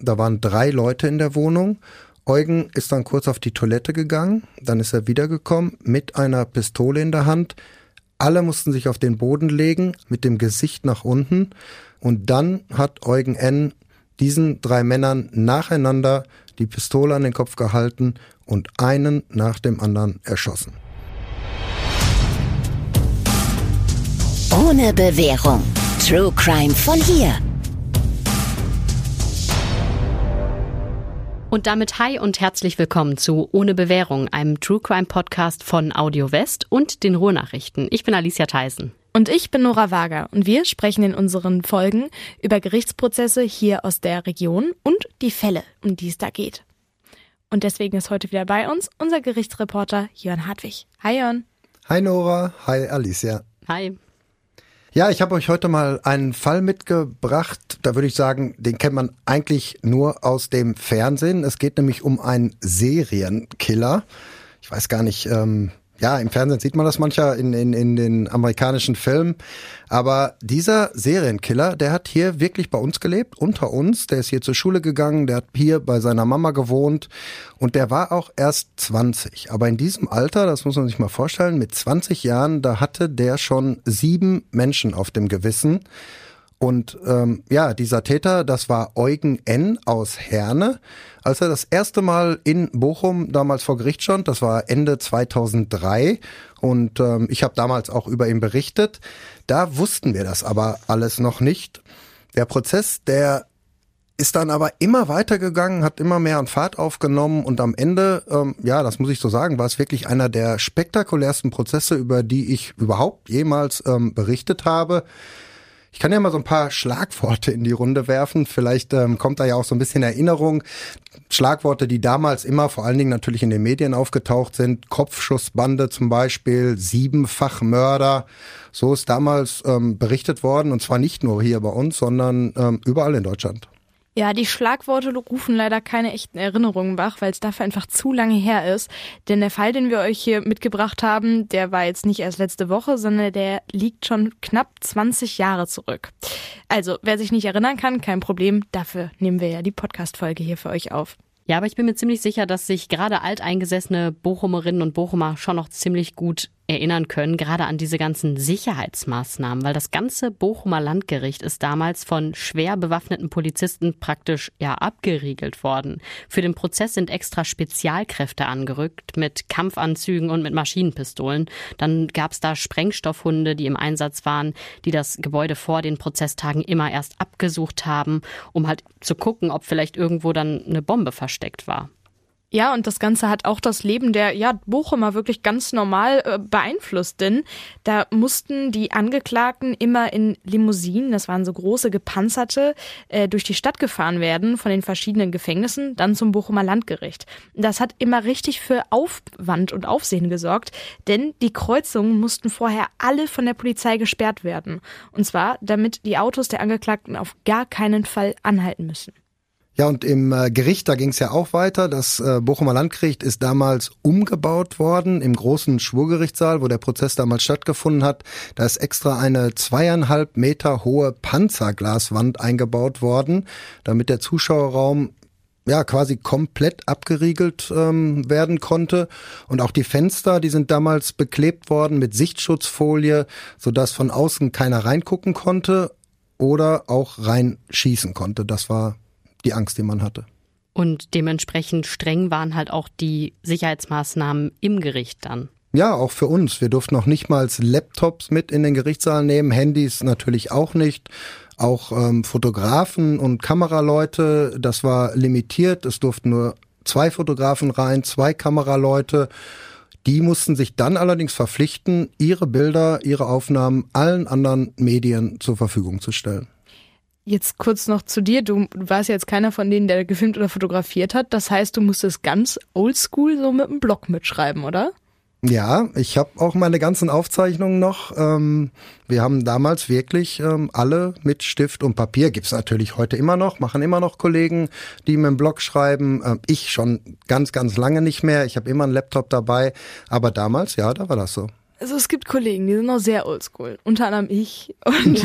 Da waren drei Leute in der Wohnung. Eugen ist dann kurz auf die Toilette gegangen, dann ist er wiedergekommen mit einer Pistole in der Hand. Alle mussten sich auf den Boden legen, mit dem Gesicht nach unten. Und dann hat Eugen N. diesen drei Männern nacheinander die Pistole an den Kopf gehalten und einen nach dem anderen erschossen. Ohne Bewährung. True Crime von hier. Und damit hi und herzlich willkommen zu Ohne Bewährung, einem True Crime Podcast von Audio West und den Ruhrnachrichten. Ich bin Alicia Theisen. Und ich bin Nora Wager und wir sprechen in unseren Folgen über Gerichtsprozesse hier aus der Region und die Fälle, um die es da geht. Und deswegen ist heute wieder bei uns unser Gerichtsreporter Jörn Hartwig. Hi Jörn. Hi Nora, hi Alicia. Hi. Ja, ich habe euch heute mal einen Fall mitgebracht. Da würde ich sagen, den kennt man eigentlich nur aus dem Fernsehen. Es geht nämlich um einen Serienkiller. Ich weiß gar nicht, ähm, ja, im Fernsehen sieht man das mancher in, in, in den amerikanischen Filmen. Aber dieser Serienkiller, der hat hier wirklich bei uns gelebt, unter uns. Der ist hier zur Schule gegangen, der hat hier bei seiner Mama gewohnt und der war auch erst 20. Aber in diesem Alter, das muss man sich mal vorstellen, mit 20 Jahren, da hatte der schon sieben Menschen auf dem Gewissen. Und ähm, ja, dieser Täter, das war Eugen N. aus Herne. Als er das erste Mal in Bochum damals vor Gericht stand, das war Ende 2003 und ähm, ich habe damals auch über ihn berichtet, da wussten wir das aber alles noch nicht. Der Prozess, der ist dann aber immer weitergegangen, hat immer mehr an Fahrt aufgenommen und am Ende, ähm, ja, das muss ich so sagen, war es wirklich einer der spektakulärsten Prozesse, über die ich überhaupt jemals ähm, berichtet habe. Ich kann ja mal so ein paar Schlagworte in die Runde werfen. Vielleicht ähm, kommt da ja auch so ein bisschen Erinnerung. Schlagworte, die damals immer vor allen Dingen natürlich in den Medien aufgetaucht sind. Kopfschussbande zum Beispiel, Siebenfachmörder. So ist damals ähm, berichtet worden und zwar nicht nur hier bei uns, sondern ähm, überall in Deutschland. Ja, die Schlagworte rufen leider keine echten Erinnerungen wach, weil es dafür einfach zu lange her ist. Denn der Fall, den wir euch hier mitgebracht haben, der war jetzt nicht erst letzte Woche, sondern der liegt schon knapp 20 Jahre zurück. Also, wer sich nicht erinnern kann, kein Problem. Dafür nehmen wir ja die Podcast-Folge hier für euch auf. Ja, aber ich bin mir ziemlich sicher, dass sich gerade alteingesessene Bochumerinnen und Bochumer schon noch ziemlich gut erinnern können, gerade an diese ganzen Sicherheitsmaßnahmen, weil das ganze Bochumer Landgericht ist damals von schwer bewaffneten Polizisten praktisch ja abgeriegelt worden. Für den Prozess sind extra Spezialkräfte angerückt mit Kampfanzügen und mit Maschinenpistolen. Dann gab es da Sprengstoffhunde, die im Einsatz waren, die das Gebäude vor den Prozesstagen immer erst abgesucht haben, um halt zu gucken, ob vielleicht irgendwo dann eine Bombe versteckt war. Ja, und das Ganze hat auch das Leben der ja, Bochumer wirklich ganz normal äh, beeinflusst, denn da mussten die Angeklagten immer in Limousinen, das waren so große gepanzerte, äh, durch die Stadt gefahren werden von den verschiedenen Gefängnissen, dann zum Bochumer Landgericht. Das hat immer richtig für Aufwand und Aufsehen gesorgt, denn die Kreuzungen mussten vorher alle von der Polizei gesperrt werden. Und zwar, damit die Autos der Angeklagten auf gar keinen Fall anhalten müssen. Ja, und im äh, Gericht, da ging es ja auch weiter. Das äh, Bochumer Landgericht ist damals umgebaut worden im großen Schwurgerichtssaal, wo der Prozess damals stattgefunden hat. Da ist extra eine zweieinhalb Meter hohe Panzerglaswand eingebaut worden, damit der Zuschauerraum ja quasi komplett abgeriegelt ähm, werden konnte und auch die Fenster, die sind damals beklebt worden mit Sichtschutzfolie, sodass von außen keiner reingucken konnte oder auch reinschießen konnte. Das war die Angst, die man hatte. Und dementsprechend streng waren halt auch die Sicherheitsmaßnahmen im Gericht dann. Ja, auch für uns. Wir durften noch nicht mal Laptops mit in den Gerichtssaal nehmen, Handys natürlich auch nicht. Auch ähm, Fotografen und Kameraleute, das war limitiert. Es durften nur zwei Fotografen rein, zwei Kameraleute. Die mussten sich dann allerdings verpflichten, ihre Bilder, ihre Aufnahmen allen anderen Medien zur Verfügung zu stellen. Jetzt kurz noch zu dir. Du warst jetzt keiner von denen, der gefilmt oder fotografiert hat. Das heißt, du musstest ganz oldschool so mit einem Blog mitschreiben, oder? Ja, ich habe auch meine ganzen Aufzeichnungen noch. Ähm, wir haben damals wirklich ähm, alle mit Stift und Papier. Gibt's natürlich heute immer noch, machen immer noch Kollegen, die mit dem Blog schreiben. Ähm, ich schon ganz, ganz lange nicht mehr. Ich habe immer einen Laptop dabei. Aber damals, ja, da war das so. Also es gibt Kollegen, die sind noch sehr oldschool. Unter anderem ich. Und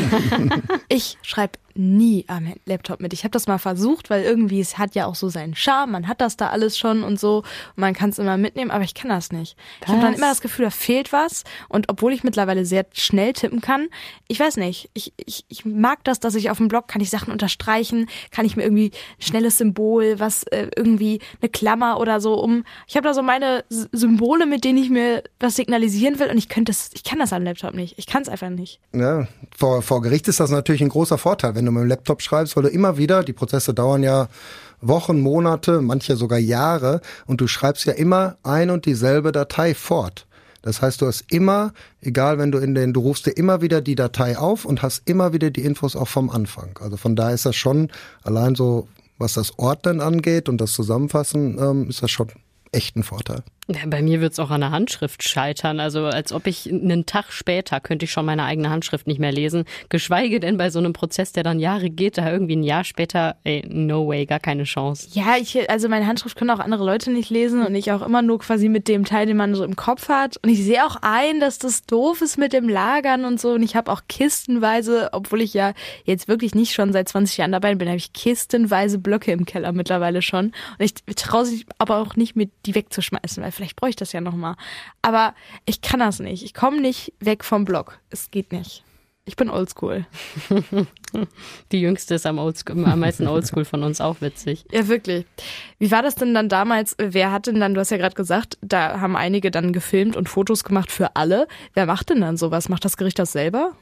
ich schreibe nie am Laptop mit. Ich habe das mal versucht, weil irgendwie es hat ja auch so seinen Charme. Man hat das da alles schon und so. Und man kann es immer mitnehmen, aber ich kann das nicht. Ich habe dann immer das Gefühl, da fehlt was. Und obwohl ich mittlerweile sehr schnell tippen kann, ich weiß nicht. Ich, ich, ich mag das, dass ich auf dem Blog kann ich Sachen unterstreichen, kann ich mir irgendwie ein schnelles Symbol, was äh, irgendwie eine Klammer oder so um. Ich habe da so meine Symbole, mit denen ich mir was signalisieren will und ich könnte das, ich kann das am Laptop nicht. Ich kann es einfach nicht. Ja, vor, vor Gericht ist das natürlich ein großer Vorteil, wenn du mit dem Laptop schreibst, weil du immer wieder, die Prozesse dauern ja Wochen, Monate, manche sogar Jahre und du schreibst ja immer ein und dieselbe Datei fort. Das heißt, du hast immer, egal wenn du in den, du rufst dir immer wieder die Datei auf und hast immer wieder die Infos auch vom Anfang. Also von da ist das schon, allein so, was das Ordnen angeht und das Zusammenfassen, ähm, ist das schon echt ein Vorteil. Ja, bei mir wird es auch an der Handschrift scheitern. Also als ob ich einen Tag später könnte ich schon meine eigene Handschrift nicht mehr lesen. Geschweige denn bei so einem Prozess, der dann Jahre geht, da irgendwie ein Jahr später, ey, no way, gar keine Chance. Ja, ich, also meine Handschrift können auch andere Leute nicht lesen und ich auch immer nur quasi mit dem Teil, den man so im Kopf hat. Und ich sehe auch ein, dass das doof ist mit dem Lagern und so. Und ich habe auch kistenweise, obwohl ich ja jetzt wirklich nicht schon seit 20 Jahren dabei bin, habe ich kistenweise Blöcke im Keller mittlerweile schon. Und ich traue sich aber auch nicht mit die wegzuschmeißen, weil vielleicht brauche ich das ja nochmal. Aber ich kann das nicht. Ich komme nicht weg vom Blog. Es geht nicht. Ich bin oldschool. Die jüngste ist am, oldschool, am meisten oldschool von uns auch witzig. Ja, wirklich. Wie war das denn dann damals? Wer hat denn dann, du hast ja gerade gesagt, da haben einige dann gefilmt und Fotos gemacht für alle. Wer macht denn dann sowas? Macht das Gericht das selber?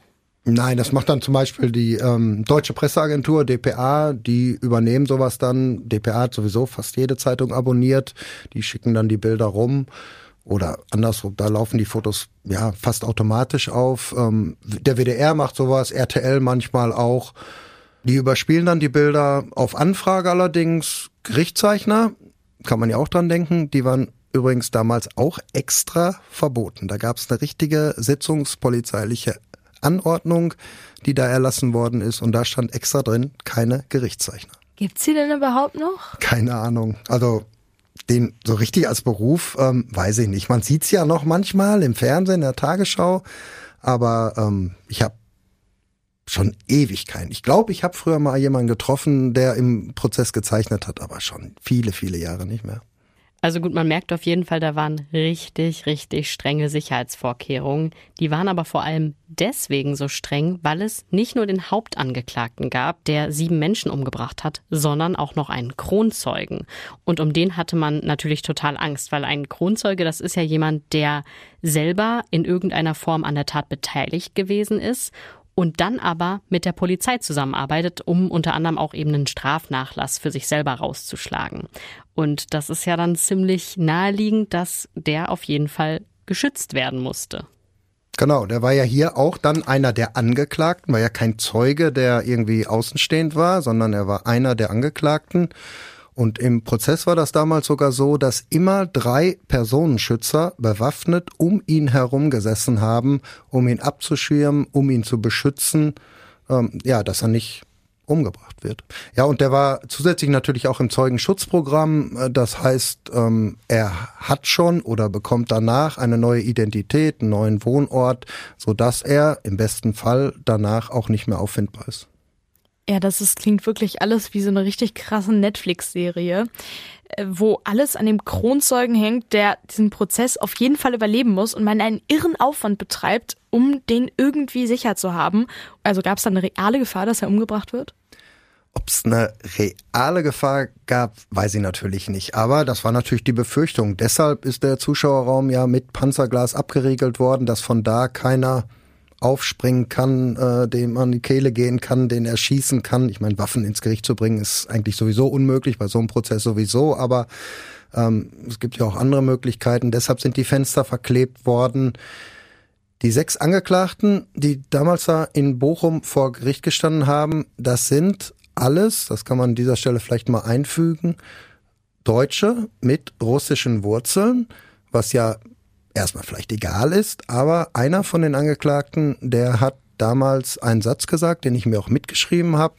Nein, das macht dann zum Beispiel die ähm, Deutsche Presseagentur, DPA, die übernehmen sowas dann. DPA hat sowieso fast jede Zeitung abonniert, die schicken dann die Bilder rum. Oder andersrum, da laufen die Fotos ja fast automatisch auf. Ähm, der WDR macht sowas, RTL manchmal auch. Die überspielen dann die Bilder auf Anfrage allerdings. Gerichtszeichner, kann man ja auch dran denken, die waren übrigens damals auch extra verboten. Da gab es eine richtige sitzungspolizeiliche Anordnung, die da erlassen worden ist. Und da stand extra drin, keine Gerichtszeichner. Gibt's sie denn überhaupt noch? Keine Ahnung. Also den so richtig als Beruf, ähm, weiß ich nicht. Man sieht's ja noch manchmal im Fernsehen, in der Tagesschau, aber ähm, ich habe schon ewig keinen. Ich glaube, ich habe früher mal jemanden getroffen, der im Prozess gezeichnet hat, aber schon viele, viele Jahre nicht mehr. Also gut, man merkt auf jeden Fall, da waren richtig, richtig strenge Sicherheitsvorkehrungen. Die waren aber vor allem deswegen so streng, weil es nicht nur den Hauptangeklagten gab, der sieben Menschen umgebracht hat, sondern auch noch einen Kronzeugen. Und um den hatte man natürlich total Angst, weil ein Kronzeuge, das ist ja jemand, der selber in irgendeiner Form an der Tat beteiligt gewesen ist und dann aber mit der Polizei zusammenarbeitet, um unter anderem auch eben einen Strafnachlass für sich selber rauszuschlagen. Und das ist ja dann ziemlich naheliegend, dass der auf jeden Fall geschützt werden musste. Genau, der war ja hier auch dann einer der Angeklagten, war ja kein Zeuge, der irgendwie außenstehend war, sondern er war einer der Angeklagten. Und im Prozess war das damals sogar so, dass immer drei Personenschützer bewaffnet um ihn herum gesessen haben, um ihn abzuschirmen, um ihn zu beschützen, ähm, ja, dass er nicht umgebracht wird. Ja, und der war zusätzlich natürlich auch im Zeugenschutzprogramm. Äh, das heißt, ähm, er hat schon oder bekommt danach eine neue Identität, einen neuen Wohnort, so dass er im besten Fall danach auch nicht mehr auffindbar ist. Ja, das ist, klingt wirklich alles wie so eine richtig krasse Netflix-Serie, äh, wo alles an dem Kronzeugen hängt, der diesen Prozess auf jeden Fall überleben muss und man einen irren Aufwand betreibt, um den irgendwie sicher zu haben. Also gab es da eine reale Gefahr, dass er umgebracht wird? Ob es eine reale Gefahr gab, weiß ich natürlich nicht. Aber das war natürlich die Befürchtung. Deshalb ist der Zuschauerraum ja mit Panzerglas abgeriegelt worden, dass von da keiner aufspringen kann, äh, dem an die Kehle gehen kann, den erschießen kann. Ich meine, Waffen ins Gericht zu bringen, ist eigentlich sowieso unmöglich, bei so einem Prozess sowieso, aber ähm, es gibt ja auch andere Möglichkeiten. Deshalb sind die Fenster verklebt worden. Die sechs Angeklagten, die damals da in Bochum vor Gericht gestanden haben, das sind alles, das kann man an dieser Stelle vielleicht mal einfügen, Deutsche mit russischen Wurzeln, was ja erstmal vielleicht egal ist, aber einer von den Angeklagten, der hat damals einen Satz gesagt, den ich mir auch mitgeschrieben habe.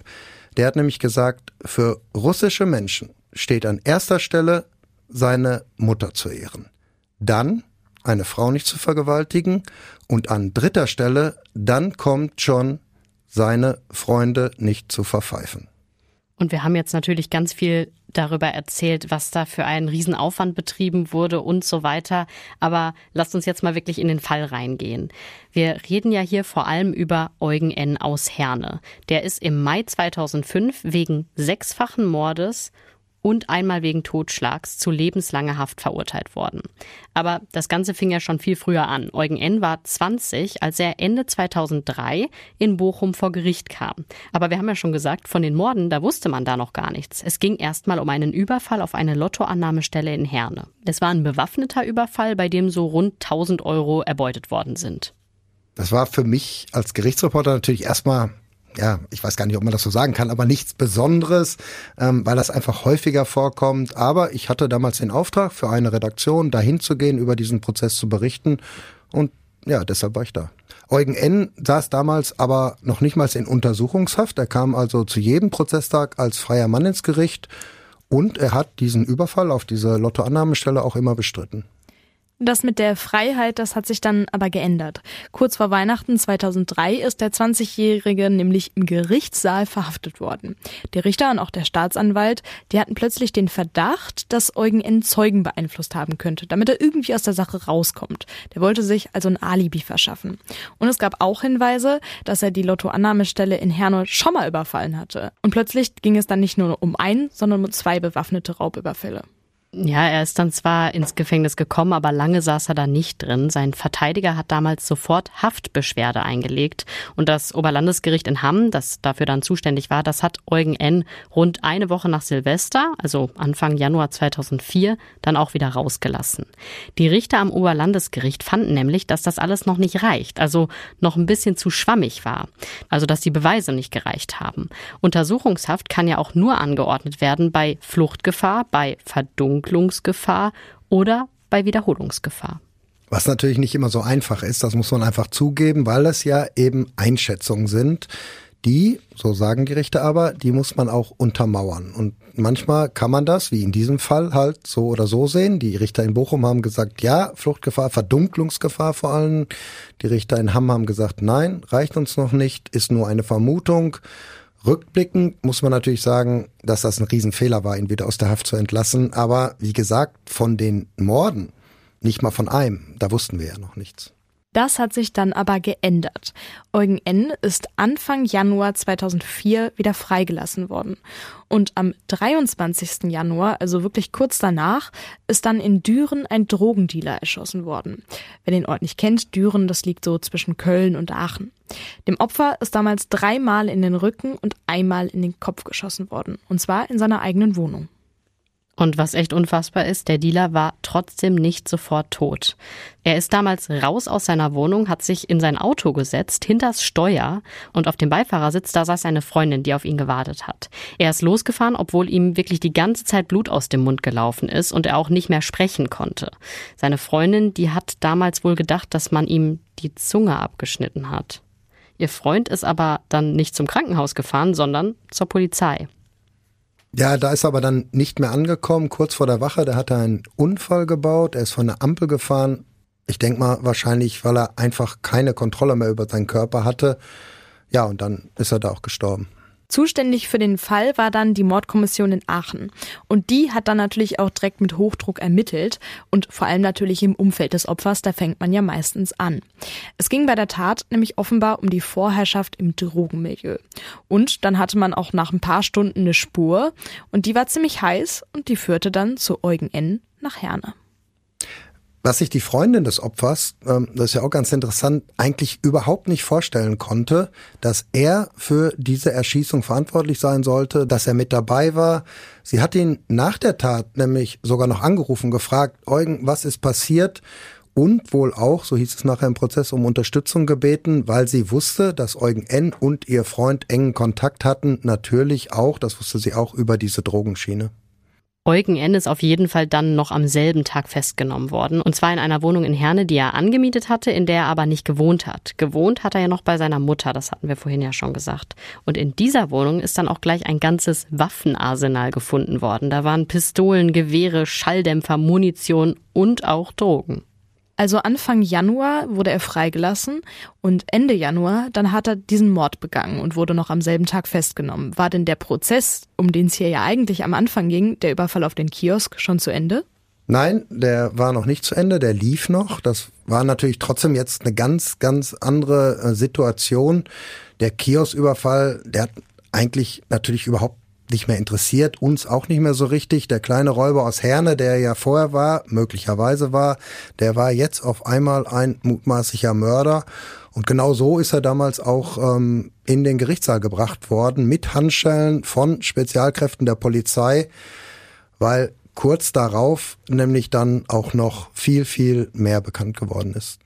Der hat nämlich gesagt, für russische Menschen steht an erster Stelle seine Mutter zu ehren. Dann eine Frau nicht zu vergewaltigen und an dritter Stelle, dann kommt schon seine Freunde nicht zu verpfeifen. Und wir haben jetzt natürlich ganz viel darüber erzählt, was da für einen Riesenaufwand betrieben wurde und so weiter. Aber lasst uns jetzt mal wirklich in den Fall reingehen. Wir reden ja hier vor allem über Eugen N. aus Herne. Der ist im Mai 2005 wegen sechsfachen Mordes und einmal wegen Totschlags zu lebenslanger Haft verurteilt worden. Aber das Ganze fing ja schon viel früher an. Eugen N. war 20, als er Ende 2003 in Bochum vor Gericht kam. Aber wir haben ja schon gesagt, von den Morden, da wusste man da noch gar nichts. Es ging erstmal um einen Überfall auf eine Lottoannahmestelle in Herne. Es war ein bewaffneter Überfall, bei dem so rund 1000 Euro erbeutet worden sind. Das war für mich als Gerichtsreporter natürlich erstmal ja, ich weiß gar nicht, ob man das so sagen kann, aber nichts Besonderes, ähm, weil das einfach häufiger vorkommt. Aber ich hatte damals den Auftrag für eine Redaktion, dahin zu gehen, über diesen Prozess zu berichten. Und ja, deshalb war ich da. Eugen N. saß damals aber noch nicht mal in Untersuchungshaft. Er kam also zu jedem Prozesstag als freier Mann ins Gericht und er hat diesen Überfall auf diese Lottoannahmestelle auch immer bestritten. Das mit der Freiheit, das hat sich dann aber geändert. Kurz vor Weihnachten 2003 ist der 20-Jährige nämlich im Gerichtssaal verhaftet worden. Der Richter und auch der Staatsanwalt, die hatten plötzlich den Verdacht, dass Eugen N. Zeugen beeinflusst haben könnte, damit er irgendwie aus der Sache rauskommt. Der wollte sich also ein Alibi verschaffen. Und es gab auch Hinweise, dass er die Lottoannahmestelle in Herne schon mal überfallen hatte. Und plötzlich ging es dann nicht nur um ein, sondern um zwei bewaffnete Raubüberfälle. Ja, er ist dann zwar ins Gefängnis gekommen, aber lange saß er da nicht drin. Sein Verteidiger hat damals sofort Haftbeschwerde eingelegt. Und das Oberlandesgericht in Hamm, das dafür dann zuständig war, das hat Eugen N. rund eine Woche nach Silvester, also Anfang Januar 2004, dann auch wieder rausgelassen. Die Richter am Oberlandesgericht fanden nämlich, dass das alles noch nicht reicht, also noch ein bisschen zu schwammig war. Also dass die Beweise nicht gereicht haben. Untersuchungshaft kann ja auch nur angeordnet werden bei Fluchtgefahr, bei Verdunklung Verdunklungsgefahr oder bei Wiederholungsgefahr. Was natürlich nicht immer so einfach ist, das muss man einfach zugeben, weil es ja eben Einschätzungen sind, die, so sagen die Richter aber, die muss man auch untermauern. Und manchmal kann man das, wie in diesem Fall, halt so oder so sehen. Die Richter in Bochum haben gesagt, ja, Fluchtgefahr, Verdunklungsgefahr vor allem. Die Richter in Hamm haben gesagt, nein, reicht uns noch nicht, ist nur eine Vermutung. Rückblickend muss man natürlich sagen, dass das ein Riesenfehler war, ihn wieder aus der Haft zu entlassen. Aber wie gesagt, von den Morden, nicht mal von einem, da wussten wir ja noch nichts. Das hat sich dann aber geändert. Eugen N. ist Anfang Januar 2004 wieder freigelassen worden. Und am 23. Januar, also wirklich kurz danach, ist dann in Düren ein Drogendealer erschossen worden. Wer den Ort nicht kennt, Düren, das liegt so zwischen Köln und Aachen. Dem Opfer ist damals dreimal in den Rücken und einmal in den Kopf geschossen worden. Und zwar in seiner eigenen Wohnung. Und was echt unfassbar ist, der Dealer war trotzdem nicht sofort tot. Er ist damals raus aus seiner Wohnung, hat sich in sein Auto gesetzt, hinters Steuer und auf dem Beifahrersitz, da saß seine Freundin, die auf ihn gewartet hat. Er ist losgefahren, obwohl ihm wirklich die ganze Zeit Blut aus dem Mund gelaufen ist und er auch nicht mehr sprechen konnte. Seine Freundin, die hat damals wohl gedacht, dass man ihm die Zunge abgeschnitten hat. Ihr Freund ist aber dann nicht zum Krankenhaus gefahren, sondern zur Polizei. Ja, da ist aber dann nicht mehr angekommen. Kurz vor der Wache, da hat er einen Unfall gebaut. Er ist von der Ampel gefahren. Ich denke mal wahrscheinlich, weil er einfach keine Kontrolle mehr über seinen Körper hatte. Ja, und dann ist er da auch gestorben. Zuständig für den Fall war dann die Mordkommission in Aachen. Und die hat dann natürlich auch direkt mit Hochdruck ermittelt und vor allem natürlich im Umfeld des Opfers, da fängt man ja meistens an. Es ging bei der Tat nämlich offenbar um die Vorherrschaft im Drogenmilieu. Und dann hatte man auch nach ein paar Stunden eine Spur und die war ziemlich heiß und die führte dann zu Eugen N. nach Herne. Was sich die Freundin des Opfers, ähm, das ist ja auch ganz interessant, eigentlich überhaupt nicht vorstellen konnte, dass er für diese Erschießung verantwortlich sein sollte, dass er mit dabei war. Sie hat ihn nach der Tat nämlich sogar noch angerufen, gefragt, Eugen, was ist passiert? Und wohl auch, so hieß es nachher im Prozess, um Unterstützung gebeten, weil sie wusste, dass Eugen N. und ihr Freund engen Kontakt hatten, natürlich auch, das wusste sie auch, über diese Drogenschiene. Eugen N. ist auf jeden Fall dann noch am selben Tag festgenommen worden. Und zwar in einer Wohnung in Herne, die er angemietet hatte, in der er aber nicht gewohnt hat. Gewohnt hat er ja noch bei seiner Mutter, das hatten wir vorhin ja schon gesagt. Und in dieser Wohnung ist dann auch gleich ein ganzes Waffenarsenal gefunden worden. Da waren Pistolen, Gewehre, Schalldämpfer, Munition und auch Drogen. Also Anfang Januar wurde er freigelassen und Ende Januar, dann hat er diesen Mord begangen und wurde noch am selben Tag festgenommen. War denn der Prozess, um den es hier ja eigentlich am Anfang ging, der Überfall auf den Kiosk, schon zu Ende? Nein, der war noch nicht zu Ende, der lief noch. Das war natürlich trotzdem jetzt eine ganz, ganz andere äh, Situation. Der Kiosküberfall, der hat eigentlich natürlich überhaupt nicht mehr interessiert, uns auch nicht mehr so richtig. Der kleine Räuber aus Herne, der ja vorher war, möglicherweise war, der war jetzt auf einmal ein mutmaßlicher Mörder. Und genau so ist er damals auch ähm, in den Gerichtssaal gebracht worden, mit Handschellen von Spezialkräften der Polizei, weil kurz darauf nämlich dann auch noch viel, viel mehr bekannt geworden ist.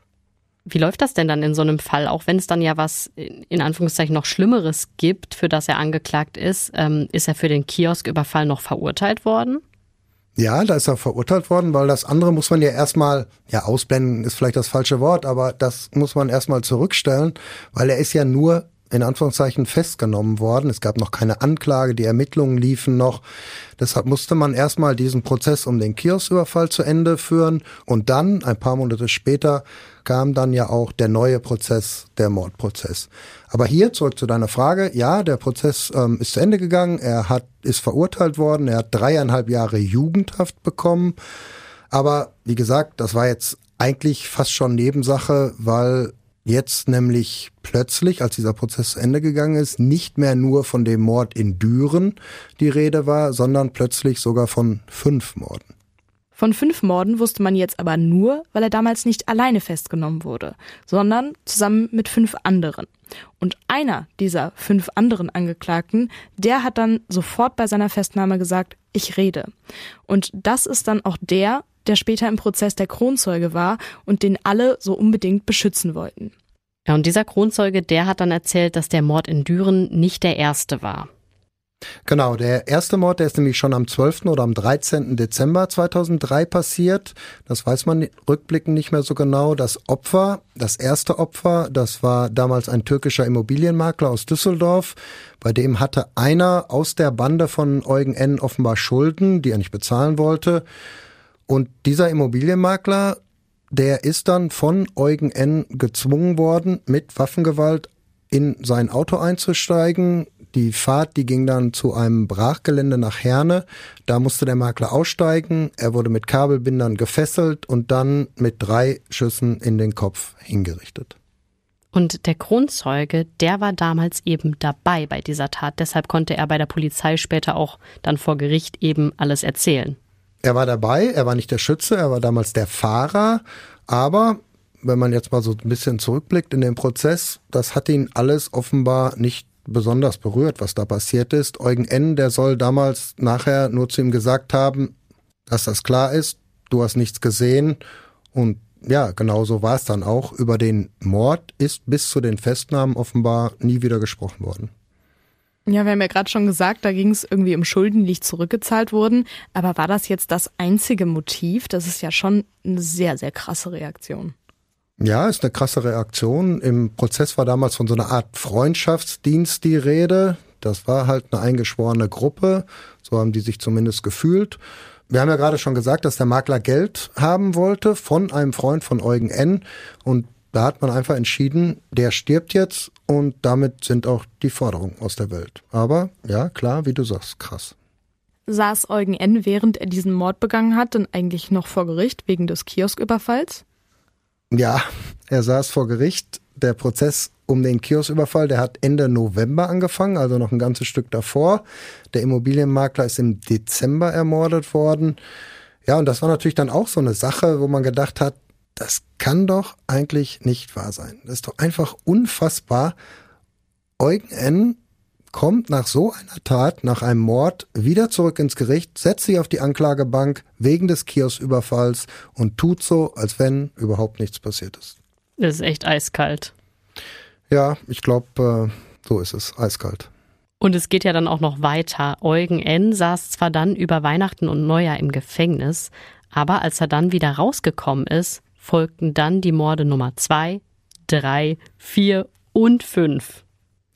Wie läuft das denn dann in so einem Fall, auch wenn es dann ja was in Anführungszeichen noch Schlimmeres gibt, für das er angeklagt ist? Ähm, ist er für den Kiosküberfall noch verurteilt worden? Ja, da ist er verurteilt worden, weil das andere muss man ja erstmal, ja, ausblenden ist vielleicht das falsche Wort, aber das muss man erstmal zurückstellen, weil er ist ja nur in Anführungszeichen festgenommen worden. Es gab noch keine Anklage, die Ermittlungen liefen noch. Deshalb musste man erstmal diesen Prozess um den Kiosküberfall zu Ende führen und dann, ein paar Monate später, kam dann ja auch der neue Prozess, der Mordprozess. Aber hier zurück zu deiner Frage. Ja, der Prozess ähm, ist zu Ende gegangen. Er hat, ist verurteilt worden. Er hat dreieinhalb Jahre Jugendhaft bekommen. Aber wie gesagt, das war jetzt eigentlich fast schon Nebensache, weil jetzt nämlich plötzlich, als dieser Prozess zu Ende gegangen ist, nicht mehr nur von dem Mord in Düren die Rede war, sondern plötzlich sogar von fünf Morden. Von fünf Morden wusste man jetzt aber nur, weil er damals nicht alleine festgenommen wurde, sondern zusammen mit fünf anderen. Und einer dieser fünf anderen Angeklagten, der hat dann sofort bei seiner Festnahme gesagt, ich rede. Und das ist dann auch der, der später im Prozess der Kronzeuge war und den alle so unbedingt beschützen wollten. Ja, und dieser Kronzeuge, der hat dann erzählt, dass der Mord in Düren nicht der erste war. Genau, der erste Mord, der ist nämlich schon am 12. oder am 13. Dezember 2003 passiert. Das weiß man rückblickend nicht mehr so genau. Das Opfer, das erste Opfer, das war damals ein türkischer Immobilienmakler aus Düsseldorf. Bei dem hatte einer aus der Bande von Eugen N. offenbar Schulden, die er nicht bezahlen wollte. Und dieser Immobilienmakler, der ist dann von Eugen N. gezwungen worden, mit Waffengewalt in sein Auto einzusteigen, die Fahrt, die ging dann zu einem Brachgelände nach Herne. Da musste der Makler aussteigen. Er wurde mit Kabelbindern gefesselt und dann mit drei Schüssen in den Kopf hingerichtet. Und der Kronzeuge, der war damals eben dabei bei dieser Tat. Deshalb konnte er bei der Polizei später auch dann vor Gericht eben alles erzählen. Er war dabei, er war nicht der Schütze, er war damals der Fahrer, aber wenn man jetzt mal so ein bisschen zurückblickt in den Prozess, das hat ihn alles offenbar nicht besonders berührt, was da passiert ist. Eugen N., der soll damals nachher nur zu ihm gesagt haben, dass das klar ist, du hast nichts gesehen. Und ja, genau so war es dann auch. Über den Mord ist bis zu den Festnahmen offenbar nie wieder gesprochen worden. Ja, wir haben ja gerade schon gesagt, da ging es irgendwie um Schulden, die nicht zurückgezahlt wurden. Aber war das jetzt das einzige Motiv? Das ist ja schon eine sehr, sehr krasse Reaktion. Ja, ist eine krasse Reaktion. Im Prozess war damals von so einer Art Freundschaftsdienst die Rede. Das war halt eine eingeschworene Gruppe. So haben die sich zumindest gefühlt. Wir haben ja gerade schon gesagt, dass der Makler Geld haben wollte von einem Freund von Eugen N. Und da hat man einfach entschieden, der stirbt jetzt und damit sind auch die Forderungen aus der Welt. Aber ja, klar, wie du sagst, krass. Saß Eugen N., während er diesen Mord begangen hat, dann eigentlich noch vor Gericht wegen des Kiosküberfalls? Ja, er saß vor Gericht. Der Prozess um den Kiosküberfall, der hat Ende November angefangen, also noch ein ganzes Stück davor. Der Immobilienmakler ist im Dezember ermordet worden. Ja, und das war natürlich dann auch so eine Sache, wo man gedacht hat, das kann doch eigentlich nicht wahr sein. Das ist doch einfach unfassbar. Eugen N kommt nach so einer Tat, nach einem Mord, wieder zurück ins Gericht, setzt sich auf die Anklagebank wegen des Kiosküberfalls und tut so, als wenn überhaupt nichts passiert ist. Das ist echt eiskalt. Ja, ich glaube, äh, so ist es, eiskalt. Und es geht ja dann auch noch weiter. Eugen N. saß zwar dann über Weihnachten und Neujahr im Gefängnis, aber als er dann wieder rausgekommen ist, folgten dann die Morde Nummer zwei, drei, vier und fünf.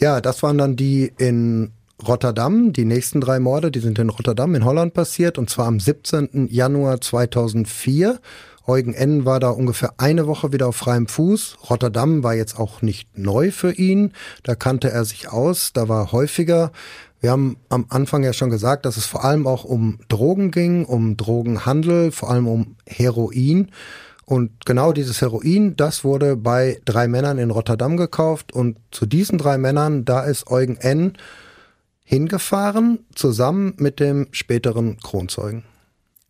Ja, das waren dann die in Rotterdam. Die nächsten drei Morde, die sind in Rotterdam in Holland passiert und zwar am 17. Januar 2004. Eugen N. war da ungefähr eine Woche wieder auf freiem Fuß. Rotterdam war jetzt auch nicht neu für ihn. Da kannte er sich aus, da war häufiger. Wir haben am Anfang ja schon gesagt, dass es vor allem auch um Drogen ging, um Drogenhandel, vor allem um Heroin. Und genau dieses Heroin, das wurde bei drei Männern in Rotterdam gekauft. Und zu diesen drei Männern, da ist Eugen N. hingefahren, zusammen mit dem späteren Kronzeugen.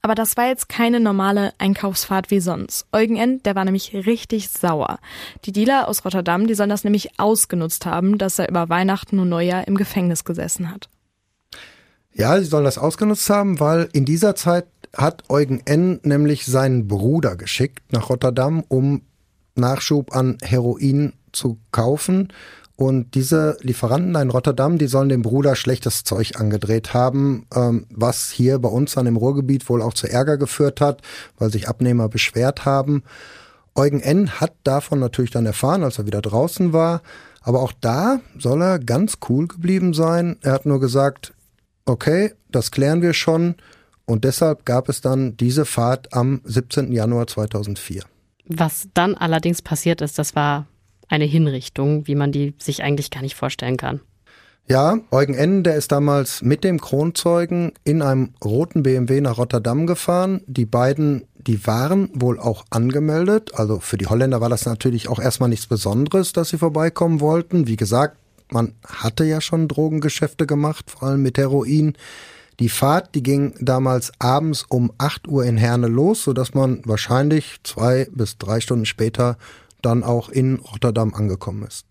Aber das war jetzt keine normale Einkaufsfahrt wie sonst. Eugen N., der war nämlich richtig sauer. Die Dealer aus Rotterdam, die sollen das nämlich ausgenutzt haben, dass er über Weihnachten und Neujahr im Gefängnis gesessen hat. Ja, sie sollen das ausgenutzt haben, weil in dieser Zeit hat Eugen N. nämlich seinen Bruder geschickt nach Rotterdam, um Nachschub an Heroin zu kaufen. Und diese Lieferanten in Rotterdam, die sollen dem Bruder schlechtes Zeug angedreht haben, ähm, was hier bei uns an dem Ruhrgebiet wohl auch zu Ärger geführt hat, weil sich Abnehmer beschwert haben. Eugen N. hat davon natürlich dann erfahren, als er wieder draußen war. Aber auch da soll er ganz cool geblieben sein. Er hat nur gesagt, okay, das klären wir schon. Und deshalb gab es dann diese Fahrt am 17. Januar 2004. Was dann allerdings passiert ist, das war eine Hinrichtung, wie man die sich eigentlich gar nicht vorstellen kann. Ja, Eugen N., der ist damals mit dem Kronzeugen in einem roten BMW nach Rotterdam gefahren. Die beiden, die waren wohl auch angemeldet. Also für die Holländer war das natürlich auch erstmal nichts Besonderes, dass sie vorbeikommen wollten. Wie gesagt, man hatte ja schon Drogengeschäfte gemacht, vor allem mit Heroin. Die Fahrt, die ging damals abends um 8 Uhr in Herne los, sodass man wahrscheinlich zwei bis drei Stunden später dann auch in Rotterdam angekommen ist.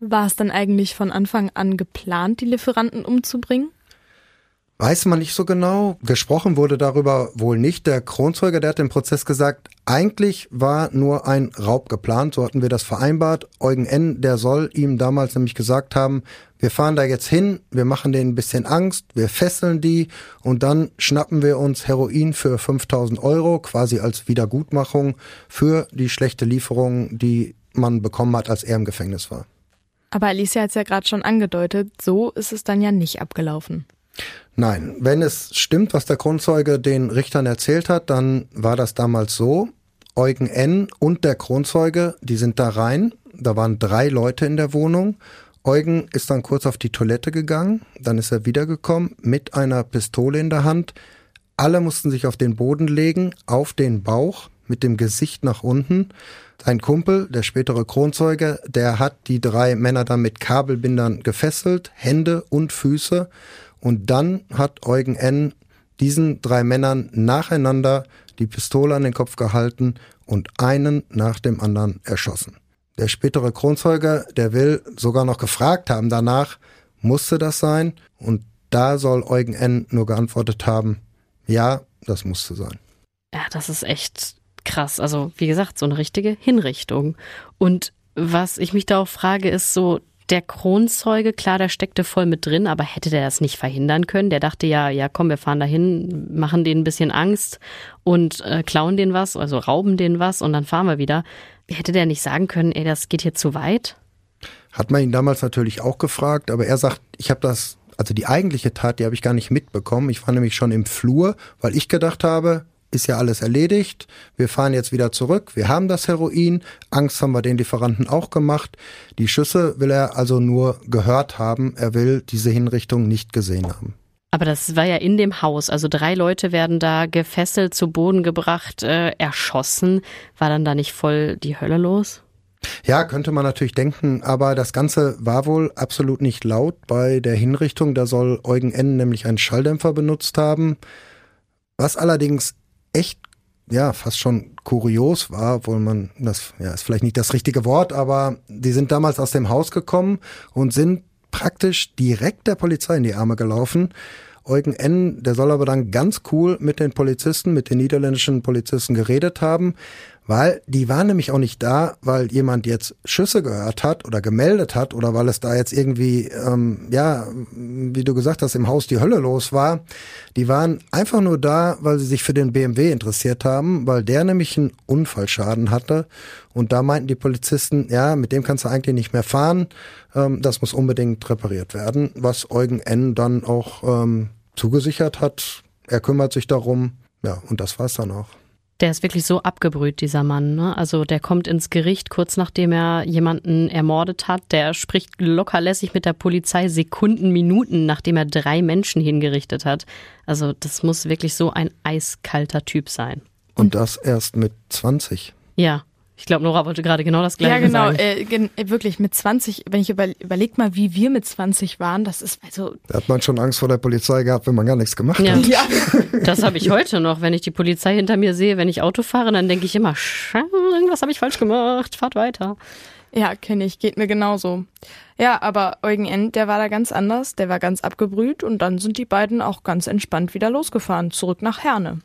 War es dann eigentlich von Anfang an geplant, die Lieferanten umzubringen? Weiß man nicht so genau. Gesprochen wurde darüber wohl nicht. Der Kronzeuge, der hat im Prozess gesagt, eigentlich war nur ein Raub geplant, so hatten wir das vereinbart. Eugen N., der soll ihm damals nämlich gesagt haben, wir fahren da jetzt hin, wir machen denen ein bisschen Angst, wir fesseln die und dann schnappen wir uns Heroin für 5000 Euro, quasi als Wiedergutmachung für die schlechte Lieferung, die man bekommen hat, als er im Gefängnis war. Aber Alicia hat es ja gerade schon angedeutet, so ist es dann ja nicht abgelaufen. Nein, wenn es stimmt, was der Kronzeuge den Richtern erzählt hat, dann war das damals so. Eugen N. und der Kronzeuge, die sind da rein. Da waren drei Leute in der Wohnung. Eugen ist dann kurz auf die Toilette gegangen, dann ist er wiedergekommen mit einer Pistole in der Hand. Alle mussten sich auf den Boden legen, auf den Bauch, mit dem Gesicht nach unten. Sein Kumpel, der spätere Kronzeuge, der hat die drei Männer dann mit Kabelbindern gefesselt, Hände und Füße und dann hat Eugen N. diesen drei Männern nacheinander die Pistole an den Kopf gehalten und einen nach dem anderen erschossen. Der spätere Kronzeuge, der will sogar noch gefragt haben danach, musste das sein? Und da soll Eugen N. nur geantwortet haben, ja, das musste sein. Ja, das ist echt krass. Also, wie gesagt, so eine richtige Hinrichtung. Und was ich mich da auch frage, ist so, der Kronzeuge, klar, der steckte voll mit drin, aber hätte der das nicht verhindern können? Der dachte ja, ja, komm, wir fahren dahin, machen denen ein bisschen Angst und äh, klauen denen was, also rauben denen was und dann fahren wir wieder. Hätte der nicht sagen können, ey, das geht hier zu weit? Hat man ihn damals natürlich auch gefragt, aber er sagt, ich habe das, also die eigentliche Tat, die habe ich gar nicht mitbekommen. Ich war nämlich schon im Flur, weil ich gedacht habe, ist ja alles erledigt. Wir fahren jetzt wieder zurück. Wir haben das Heroin. Angst haben wir den Lieferanten auch gemacht. Die Schüsse will er also nur gehört haben. Er will diese Hinrichtung nicht gesehen haben. Aber das war ja in dem Haus. Also drei Leute werden da gefesselt, zu Boden gebracht, äh, erschossen. War dann da nicht voll die Hölle los? Ja, könnte man natürlich denken, aber das Ganze war wohl absolut nicht laut bei der Hinrichtung. Da soll Eugen N. nämlich einen Schalldämpfer benutzt haben. Was allerdings echt ja, fast schon kurios war, obwohl man, das ja, ist vielleicht nicht das richtige Wort, aber die sind damals aus dem Haus gekommen und sind praktisch direkt der Polizei in die Arme gelaufen. Eugen N., der soll aber dann ganz cool mit den Polizisten, mit den niederländischen Polizisten geredet haben weil die waren nämlich auch nicht da, weil jemand jetzt Schüsse gehört hat oder gemeldet hat oder weil es da jetzt irgendwie, ähm, ja, wie du gesagt hast, im Haus die Hölle los war. Die waren einfach nur da, weil sie sich für den BMW interessiert haben, weil der nämlich einen Unfallschaden hatte. Und da meinten die Polizisten, ja, mit dem kannst du eigentlich nicht mehr fahren. Ähm, das muss unbedingt repariert werden, was Eugen N. dann auch ähm, zugesichert hat. Er kümmert sich darum. Ja, und das war's dann auch. Der ist wirklich so abgebrüht, dieser Mann. Ne? Also der kommt ins Gericht kurz nachdem er jemanden ermordet hat. Der spricht lockerlässig mit der Polizei Sekunden, Minuten, nachdem er drei Menschen hingerichtet hat. Also das muss wirklich so ein eiskalter Typ sein. Und das erst mit 20. Ja, ich glaube, Nora wollte gerade genau das Gleiche ja, genau, sagen. Äh, gen wirklich mit 20, wenn ich über, überleg mal, wie wir mit 20 waren, das ist also. Da hat man schon Angst vor der Polizei gehabt, wenn man gar nichts gemacht Ja. hat. Ja. Das habe ich heute noch. Wenn ich die Polizei hinter mir sehe, wenn ich Auto fahre, dann denke ich immer, "Sche- irgendwas habe ich falsch gemacht, fahrt weiter. Ja, kenne ich, geht mir genauso. Ja, aber Eugen End, der war da ganz anders, der war ganz abgebrüht und dann sind die beiden auch ganz entspannt wieder losgefahren, zurück nach Herne.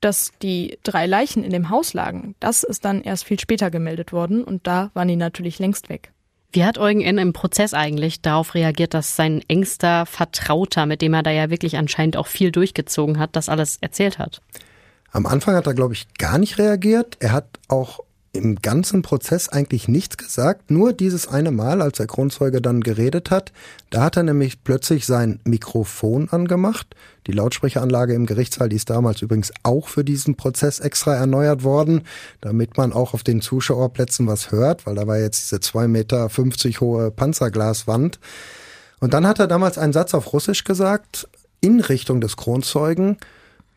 Dass die drei Leichen in dem Haus lagen, das ist dann erst viel später gemeldet worden und da waren die natürlich längst weg. Wie hat Eugen N. im Prozess eigentlich darauf reagiert, dass sein engster Vertrauter, mit dem er da ja wirklich anscheinend auch viel durchgezogen hat, das alles erzählt hat? Am Anfang hat er, glaube ich, gar nicht reagiert. Er hat auch im ganzen Prozess eigentlich nichts gesagt. Nur dieses eine Mal, als der Kronzeuge dann geredet hat, da hat er nämlich plötzlich sein Mikrofon angemacht. Die Lautsprecheranlage im Gerichtssaal, die ist damals übrigens auch für diesen Prozess extra erneuert worden, damit man auch auf den Zuschauerplätzen was hört, weil da war jetzt diese 2,50 Meter hohe Panzerglaswand. Und dann hat er damals einen Satz auf Russisch gesagt, in Richtung des Kronzeugen,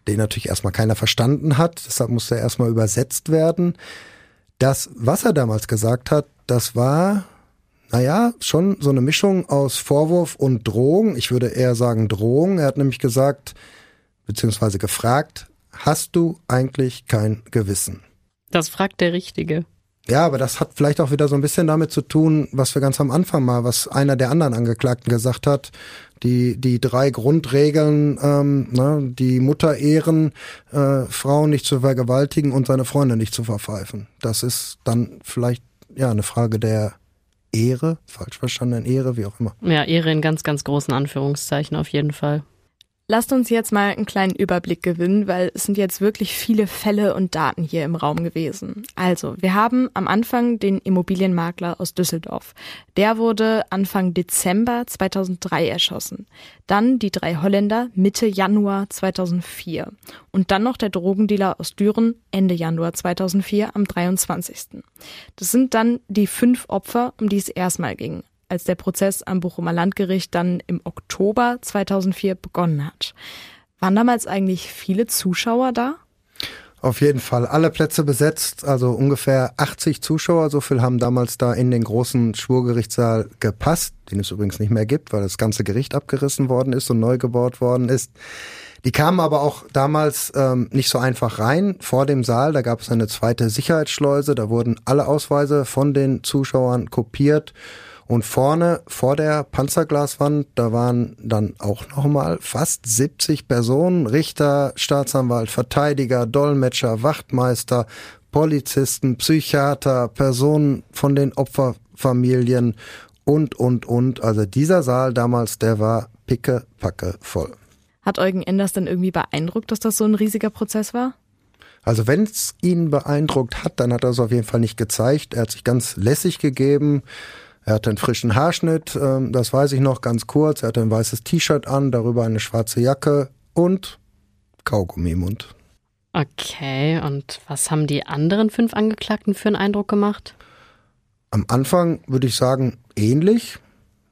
den natürlich erstmal keiner verstanden hat, deshalb musste er erstmal übersetzt werden. Das, was er damals gesagt hat, das war, naja, schon so eine Mischung aus Vorwurf und Drohung. Ich würde eher sagen Drohung. Er hat nämlich gesagt, beziehungsweise gefragt, hast du eigentlich kein Gewissen? Das fragt der Richtige. Ja, aber das hat vielleicht auch wieder so ein bisschen damit zu tun, was wir ganz am Anfang mal, was einer der anderen Angeklagten gesagt hat. Die, die drei Grundregeln, ähm, ne, die Mutter ehren, äh, Frauen nicht zu vergewaltigen und seine Freunde nicht zu verpfeifen. Das ist dann vielleicht ja eine Frage der Ehre, falsch verstanden, Ehre, wie auch immer. Ja, Ehre in ganz, ganz großen Anführungszeichen auf jeden Fall. Lasst uns jetzt mal einen kleinen Überblick gewinnen, weil es sind jetzt wirklich viele Fälle und Daten hier im Raum gewesen. Also, wir haben am Anfang den Immobilienmakler aus Düsseldorf. Der wurde Anfang Dezember 2003 erschossen. Dann die drei Holländer Mitte Januar 2004. Und dann noch der Drogendealer aus Düren Ende Januar 2004 am 23. Das sind dann die fünf Opfer, um die es erstmal ging als der Prozess am Bochumer Landgericht dann im Oktober 2004 begonnen hat. Waren damals eigentlich viele Zuschauer da? Auf jeden Fall alle Plätze besetzt, also ungefähr 80 Zuschauer, so viel haben damals da in den großen Schwurgerichtssaal gepasst, den es übrigens nicht mehr gibt, weil das ganze Gericht abgerissen worden ist und neu gebaut worden ist. Die kamen aber auch damals ähm, nicht so einfach rein. Vor dem Saal, da gab es eine zweite Sicherheitsschleuse, da wurden alle Ausweise von den Zuschauern kopiert. Und vorne vor der Panzerglaswand, da waren dann auch nochmal fast 70 Personen, Richter, Staatsanwalt, Verteidiger, Dolmetscher, Wachtmeister, Polizisten, Psychiater, Personen von den Opferfamilien und, und, und. Also dieser Saal damals, der war picke, packe voll. Hat Eugen Enders dann irgendwie beeindruckt, dass das so ein riesiger Prozess war? Also wenn es ihn beeindruckt hat, dann hat er es auf jeden Fall nicht gezeigt. Er hat sich ganz lässig gegeben. Er hatte einen frischen Haarschnitt, ähm, das weiß ich noch ganz kurz. Er hatte ein weißes T-Shirt an, darüber eine schwarze Jacke und Kaugummi im Mund. Okay, und was haben die anderen fünf Angeklagten für einen Eindruck gemacht? Am Anfang würde ich sagen ähnlich.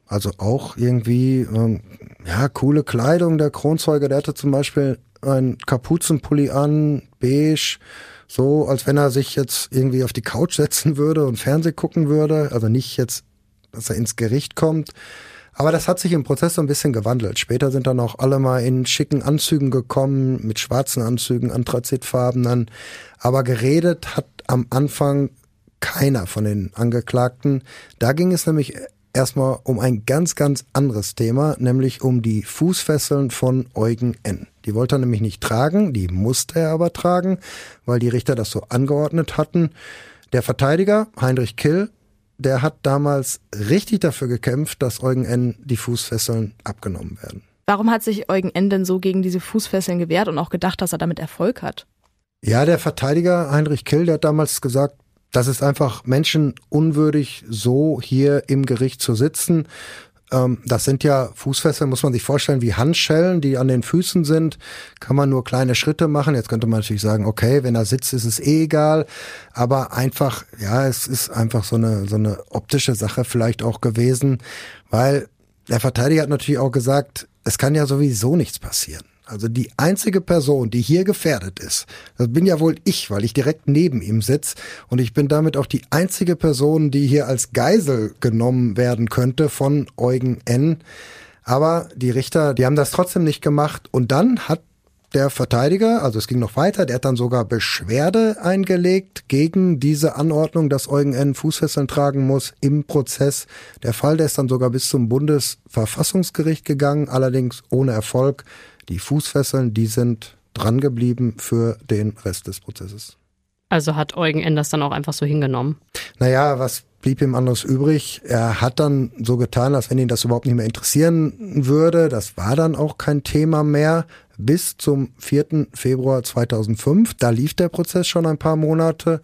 Also auch irgendwie, ähm, ja, coole Kleidung. Der Kronzeuge, der hatte zum Beispiel einen Kapuzenpulli an, beige, so als wenn er sich jetzt irgendwie auf die Couch setzen würde und Fernseh gucken würde. Also nicht jetzt dass er ins Gericht kommt. Aber das hat sich im Prozess so ein bisschen gewandelt. Später sind dann auch alle mal in schicken Anzügen gekommen, mit schwarzen Anzügen, anthrazitfarbenen. Aber geredet hat am Anfang keiner von den Angeklagten. Da ging es nämlich erstmal um ein ganz, ganz anderes Thema, nämlich um die Fußfesseln von Eugen N. Die wollte er nämlich nicht tragen, die musste er aber tragen, weil die Richter das so angeordnet hatten. Der Verteidiger, Heinrich Kill, der hat damals richtig dafür gekämpft, dass Eugen N. die Fußfesseln abgenommen werden. Warum hat sich Eugen N. denn so gegen diese Fußfesseln gewehrt und auch gedacht, dass er damit Erfolg hat? Ja, der Verteidiger Heinrich Kill, der hat damals gesagt, das ist einfach menschenunwürdig, so hier im Gericht zu sitzen. Ähm, das sind ja Fußfesseln, muss man sich vorstellen, wie Handschellen, die an den Füßen sind. Kann man nur kleine Schritte machen. Jetzt könnte man natürlich sagen, okay, wenn er sitzt, ist es eh egal. Aber einfach, ja, es ist einfach so eine, so eine optische Sache vielleicht auch gewesen, weil der Verteidiger hat natürlich auch gesagt, es kann ja sowieso nichts passieren. Also die einzige Person, die hier gefährdet ist, das bin ja wohl ich, weil ich direkt neben ihm sitze und ich bin damit auch die einzige Person, die hier als Geisel genommen werden könnte von Eugen N. Aber die Richter, die haben das trotzdem nicht gemacht und dann hat der Verteidiger, also es ging noch weiter, der hat dann sogar Beschwerde eingelegt gegen diese Anordnung, dass Eugen N. Fußfesseln tragen muss im Prozess. Der Fall, der ist dann sogar bis zum Bundesverfassungsgericht gegangen, allerdings ohne Erfolg. Die Fußfesseln, die sind dran geblieben für den Rest des Prozesses. Also hat Eugen N. das dann auch einfach so hingenommen? Naja, was blieb ihm anderes übrig? Er hat dann so getan, als wenn ihn das überhaupt nicht mehr interessieren würde. Das war dann auch kein Thema mehr bis zum 4. Februar 2005. Da lief der Prozess schon ein paar Monate.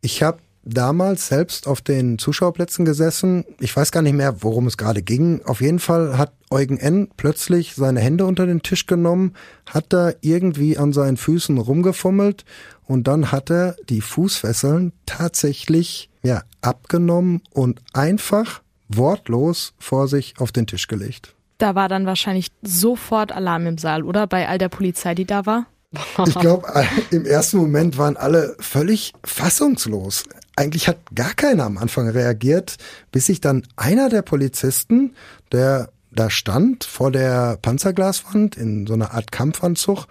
Ich habe damals selbst auf den Zuschauerplätzen gesessen. Ich weiß gar nicht mehr, worum es gerade ging. Auf jeden Fall hat Eugen N. plötzlich seine Hände unter den Tisch genommen, hat da irgendwie an seinen Füßen rumgefummelt und dann hat er die Fußfesseln tatsächlich ja, abgenommen und einfach wortlos vor sich auf den Tisch gelegt. Da war dann wahrscheinlich sofort Alarm im Saal, oder? Bei all der Polizei, die da war? Ich glaube, im ersten Moment waren alle völlig fassungslos. Eigentlich hat gar keiner am Anfang reagiert, bis sich dann einer der Polizisten, der da stand vor der Panzerglaswand in so einer Art Kampfanzug,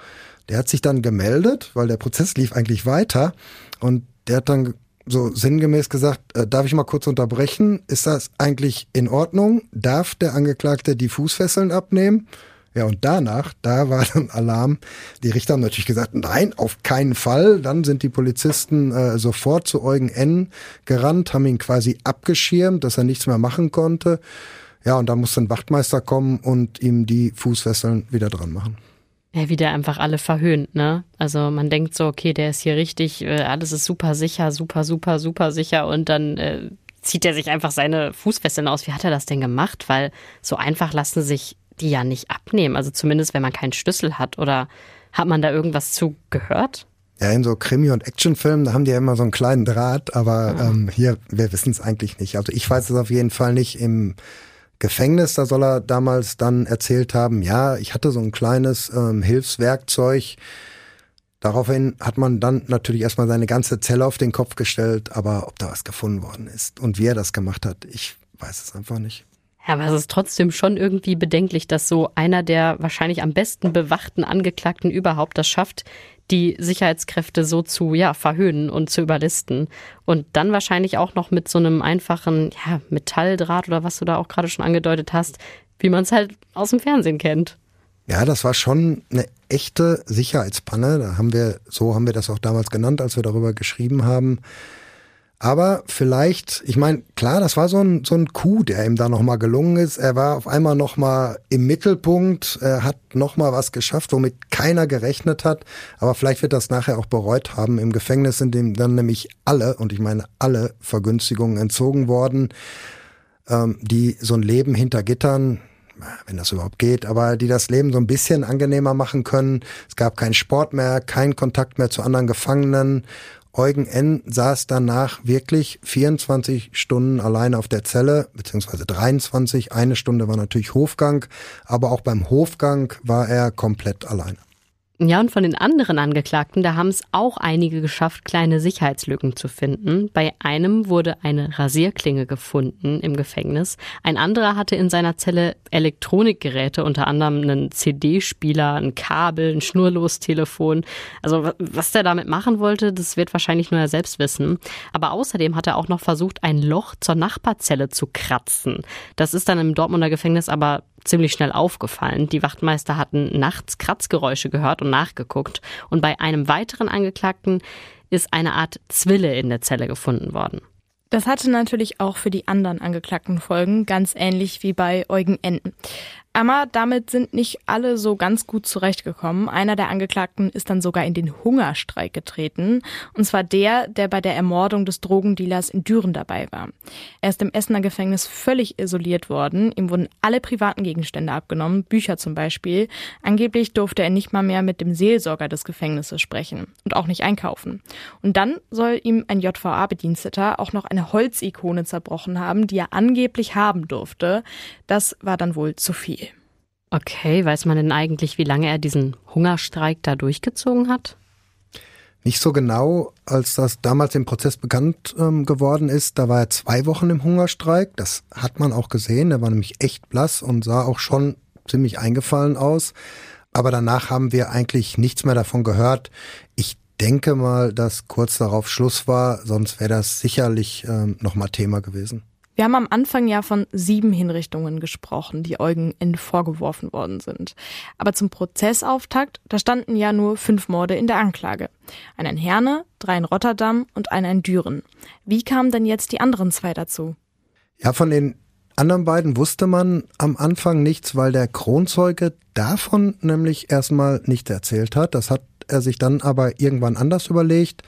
der hat sich dann gemeldet, weil der Prozess lief eigentlich weiter und der hat dann so sinngemäß gesagt, äh, darf ich mal kurz unterbrechen? Ist das eigentlich in Ordnung? Darf der Angeklagte die Fußfesseln abnehmen? Ja, und danach, da war dann Alarm. Die Richter haben natürlich gesagt, nein, auf keinen Fall. Dann sind die Polizisten äh, sofort zu Eugen N. gerannt, haben ihn quasi abgeschirmt, dass er nichts mehr machen konnte. Ja, und da musste ein Wachtmeister kommen und ihm die Fußfesseln wieder dran machen. Ja, wie der einfach alle verhöhnt, ne? Also man denkt so, okay, der ist hier richtig, äh, alles ist super sicher, super, super, super sicher und dann äh, zieht er sich einfach seine Fußfesseln aus. Wie hat er das denn gemacht? Weil so einfach lassen sich die ja nicht abnehmen. Also zumindest, wenn man keinen Schlüssel hat. Oder hat man da irgendwas zu gehört? Ja, in so Krimi- und Actionfilmen, da haben die ja immer so einen kleinen Draht, aber ja. ähm, hier, wir wissen es eigentlich nicht. Also ich weiß es auf jeden Fall nicht. Im Gefängnis, da soll er damals dann erzählt haben, ja, ich hatte so ein kleines ähm, Hilfswerkzeug. Daraufhin hat man dann natürlich erstmal seine ganze Zelle auf den Kopf gestellt, aber ob da was gefunden worden ist und wie er das gemacht hat, ich weiß es einfach nicht. Ja, aber es ist trotzdem schon irgendwie bedenklich, dass so einer der wahrscheinlich am besten bewachten Angeklagten überhaupt das schafft, die Sicherheitskräfte so zu ja, verhöhnen und zu überlisten. Und dann wahrscheinlich auch noch mit so einem einfachen ja, Metalldraht oder was du da auch gerade schon angedeutet hast, wie man es halt aus dem Fernsehen kennt. Ja, das war schon eine echte Sicherheitspanne. Da haben wir, so haben wir das auch damals genannt, als wir darüber geschrieben haben. Aber vielleicht, ich meine, klar, das war so ein, so ein Coup, der ihm da nochmal gelungen ist. Er war auf einmal nochmal im Mittelpunkt, er hat nochmal was geschafft, womit keiner gerechnet hat. Aber vielleicht wird das nachher auch bereut haben. Im Gefängnis sind ihm dann nämlich alle, und ich meine alle Vergünstigungen entzogen worden, ähm, die so ein Leben hinter Gittern, wenn das überhaupt geht, aber die das Leben so ein bisschen angenehmer machen können. Es gab keinen Sport mehr, keinen Kontakt mehr zu anderen Gefangenen Eugen N. saß danach wirklich 24 Stunden alleine auf der Zelle, beziehungsweise 23. Eine Stunde war natürlich Hofgang, aber auch beim Hofgang war er komplett alleine. Ja, und von den anderen Angeklagten, da haben es auch einige geschafft, kleine Sicherheitslücken zu finden. Bei einem wurde eine Rasierklinge gefunden im Gefängnis. Ein anderer hatte in seiner Zelle Elektronikgeräte, unter anderem einen CD-Spieler, ein Kabel, ein Schnurlostelefon. Also was der damit machen wollte, das wird wahrscheinlich nur er selbst wissen. Aber außerdem hat er auch noch versucht, ein Loch zur Nachbarzelle zu kratzen. Das ist dann im Dortmunder Gefängnis aber ziemlich schnell aufgefallen. Die Wachtmeister hatten nachts Kratzgeräusche gehört und nachgeguckt. Und bei einem weiteren Angeklagten ist eine Art Zwille in der Zelle gefunden worden. Das hatte natürlich auch für die anderen Angeklagten Folgen, ganz ähnlich wie bei Eugen Enden. Aber damit sind nicht alle so ganz gut zurechtgekommen. Einer der Angeklagten ist dann sogar in den Hungerstreik getreten. Und zwar der, der bei der Ermordung des Drogendealers in Düren dabei war. Er ist im Essener Gefängnis völlig isoliert worden. Ihm wurden alle privaten Gegenstände abgenommen, Bücher zum Beispiel. Angeblich durfte er nicht mal mehr mit dem Seelsorger des Gefängnisses sprechen und auch nicht einkaufen. Und dann soll ihm ein JVA-Bediensteter auch noch eine Holzikone zerbrochen haben, die er angeblich haben durfte. Das war dann wohl zu viel. Okay, weiß man denn eigentlich, wie lange er diesen Hungerstreik da durchgezogen hat? Nicht so genau, als das damals im Prozess bekannt ähm, geworden ist. Da war er zwei Wochen im Hungerstreik. Das hat man auch gesehen. Er war nämlich echt blass und sah auch schon ziemlich eingefallen aus. Aber danach haben wir eigentlich nichts mehr davon gehört. Ich denke mal, dass kurz darauf Schluss war, sonst wäre das sicherlich ähm, nochmal Thema gewesen. Wir haben am Anfang ja von sieben Hinrichtungen gesprochen, die Eugen N. vorgeworfen worden sind. Aber zum Prozessauftakt, da standen ja nur fünf Morde in der Anklage. Einer in Herne, drei in Rotterdam und einer in Düren. Wie kamen denn jetzt die anderen zwei dazu? Ja, von den anderen beiden wusste man am Anfang nichts, weil der Kronzeuge davon nämlich erstmal nichts erzählt hat. Das hat er sich dann aber irgendwann anders überlegt.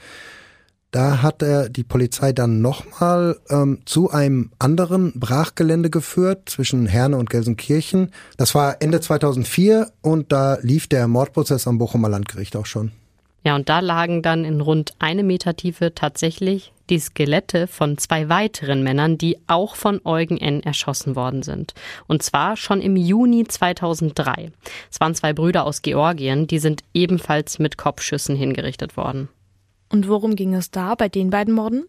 Da hat er die Polizei dann nochmal ähm, zu einem anderen Brachgelände geführt zwischen Herne und Gelsenkirchen. Das war Ende 2004 und da lief der Mordprozess am Bochumer Landgericht auch schon. Ja, und da lagen dann in rund eine Meter Tiefe tatsächlich die Skelette von zwei weiteren Männern, die auch von Eugen N. erschossen worden sind. Und zwar schon im Juni 2003. Es waren zwei Brüder aus Georgien, die sind ebenfalls mit Kopfschüssen hingerichtet worden. Und worum ging es da bei den beiden Morden?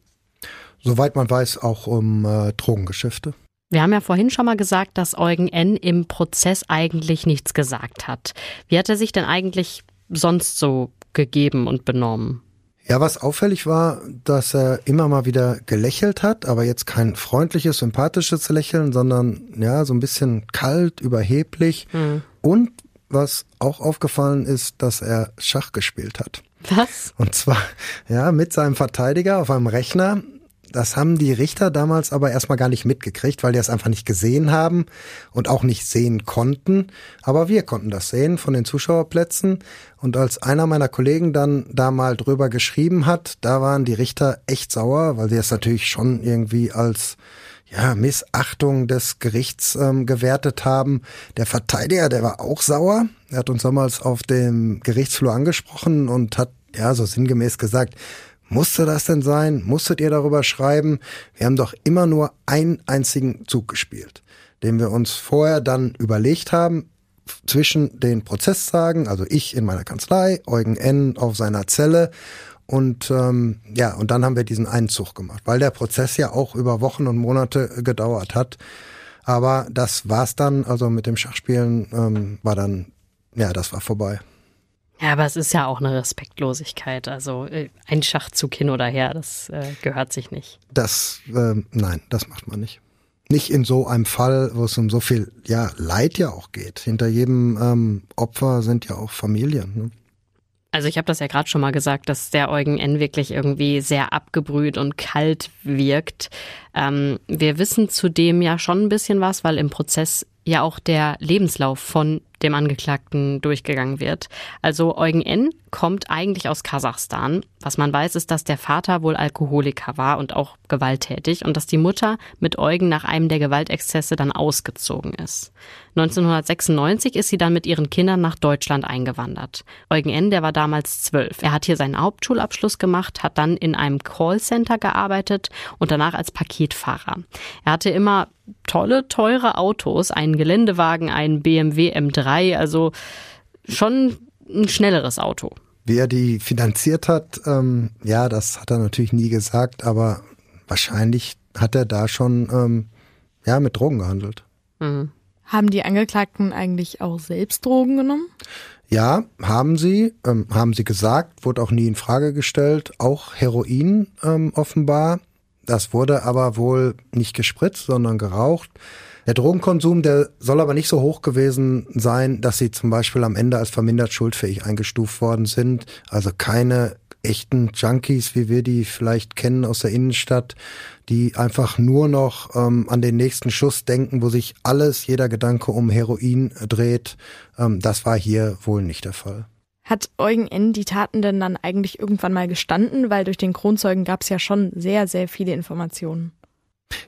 Soweit man weiß, auch um äh, Drogengeschäfte. Wir haben ja vorhin schon mal gesagt, dass Eugen N. im Prozess eigentlich nichts gesagt hat. Wie hat er sich denn eigentlich sonst so gegeben und benommen? Ja, was auffällig war, dass er immer mal wieder gelächelt hat, aber jetzt kein freundliches, sympathisches Lächeln, sondern ja, so ein bisschen kalt, überheblich. Mhm. Und was auch aufgefallen ist, dass er Schach gespielt hat. Was? Und zwar, ja, mit seinem Verteidiger auf einem Rechner. Das haben die Richter damals aber erstmal gar nicht mitgekriegt, weil die es einfach nicht gesehen haben und auch nicht sehen konnten. Aber wir konnten das sehen von den Zuschauerplätzen. Und als einer meiner Kollegen dann da mal drüber geschrieben hat, da waren die Richter echt sauer, weil sie es natürlich schon irgendwie als ja, Missachtung des Gerichts ähm, gewertet haben. Der Verteidiger, der war auch sauer. Er hat uns damals auf dem Gerichtsflur angesprochen und hat ja so sinngemäß gesagt, musste das denn sein? Musstet ihr darüber schreiben? Wir haben doch immer nur einen einzigen Zug gespielt, den wir uns vorher dann überlegt haben, zwischen den Prozesstagen, also ich in meiner Kanzlei, Eugen N. auf seiner Zelle und ähm, ja, und dann haben wir diesen Einzug gemacht, weil der Prozess ja auch über Wochen und Monate gedauert hat. Aber das war's dann, also mit dem Schachspielen ähm, war dann, ja, das war vorbei. Ja, aber es ist ja auch eine Respektlosigkeit. Also äh, ein Schachzug hin oder her, das äh, gehört sich nicht. Das, äh, nein, das macht man nicht. Nicht in so einem Fall, wo es um so viel ja, Leid ja auch geht. Hinter jedem ähm, Opfer sind ja auch Familien. Ne? Also ich habe das ja gerade schon mal gesagt, dass der Eugen N wirklich irgendwie sehr abgebrüht und kalt wirkt. Ähm, wir wissen zudem ja schon ein bisschen was, weil im Prozess ja auch der Lebenslauf von dem Angeklagten durchgegangen wird. Also Eugen N. kommt eigentlich aus Kasachstan. Was man weiß, ist, dass der Vater wohl Alkoholiker war und auch gewalttätig und dass die Mutter mit Eugen nach einem der Gewaltexzesse dann ausgezogen ist. 1996 ist sie dann mit ihren Kindern nach Deutschland eingewandert. Eugen N., der war damals zwölf. Er hat hier seinen Hauptschulabschluss gemacht, hat dann in einem Callcenter gearbeitet und danach als Paketfahrer. Er hatte immer tolle, teure Autos, einen Geländewagen, einen BMW M3, also schon ein schnelleres Auto. Wie er die finanziert hat, ähm, ja, das hat er natürlich nie gesagt, aber wahrscheinlich hat er da schon ähm, ja mit Drogen gehandelt. Mhm. Haben die Angeklagten eigentlich auch selbst Drogen genommen? Ja, haben sie, ähm, haben sie gesagt, wurde auch nie in Frage gestellt. Auch Heroin ähm, offenbar. Das wurde aber wohl nicht gespritzt, sondern geraucht. Der Drogenkonsum, der soll aber nicht so hoch gewesen sein, dass sie zum Beispiel am Ende als vermindert schuldfähig eingestuft worden sind. Also keine echten Junkies, wie wir die vielleicht kennen aus der Innenstadt, die einfach nur noch ähm, an den nächsten Schuss denken, wo sich alles, jeder Gedanke um Heroin dreht. Ähm, das war hier wohl nicht der Fall. Hat Eugen N. die Taten denn dann eigentlich irgendwann mal gestanden? Weil durch den Kronzeugen gab es ja schon sehr, sehr viele Informationen.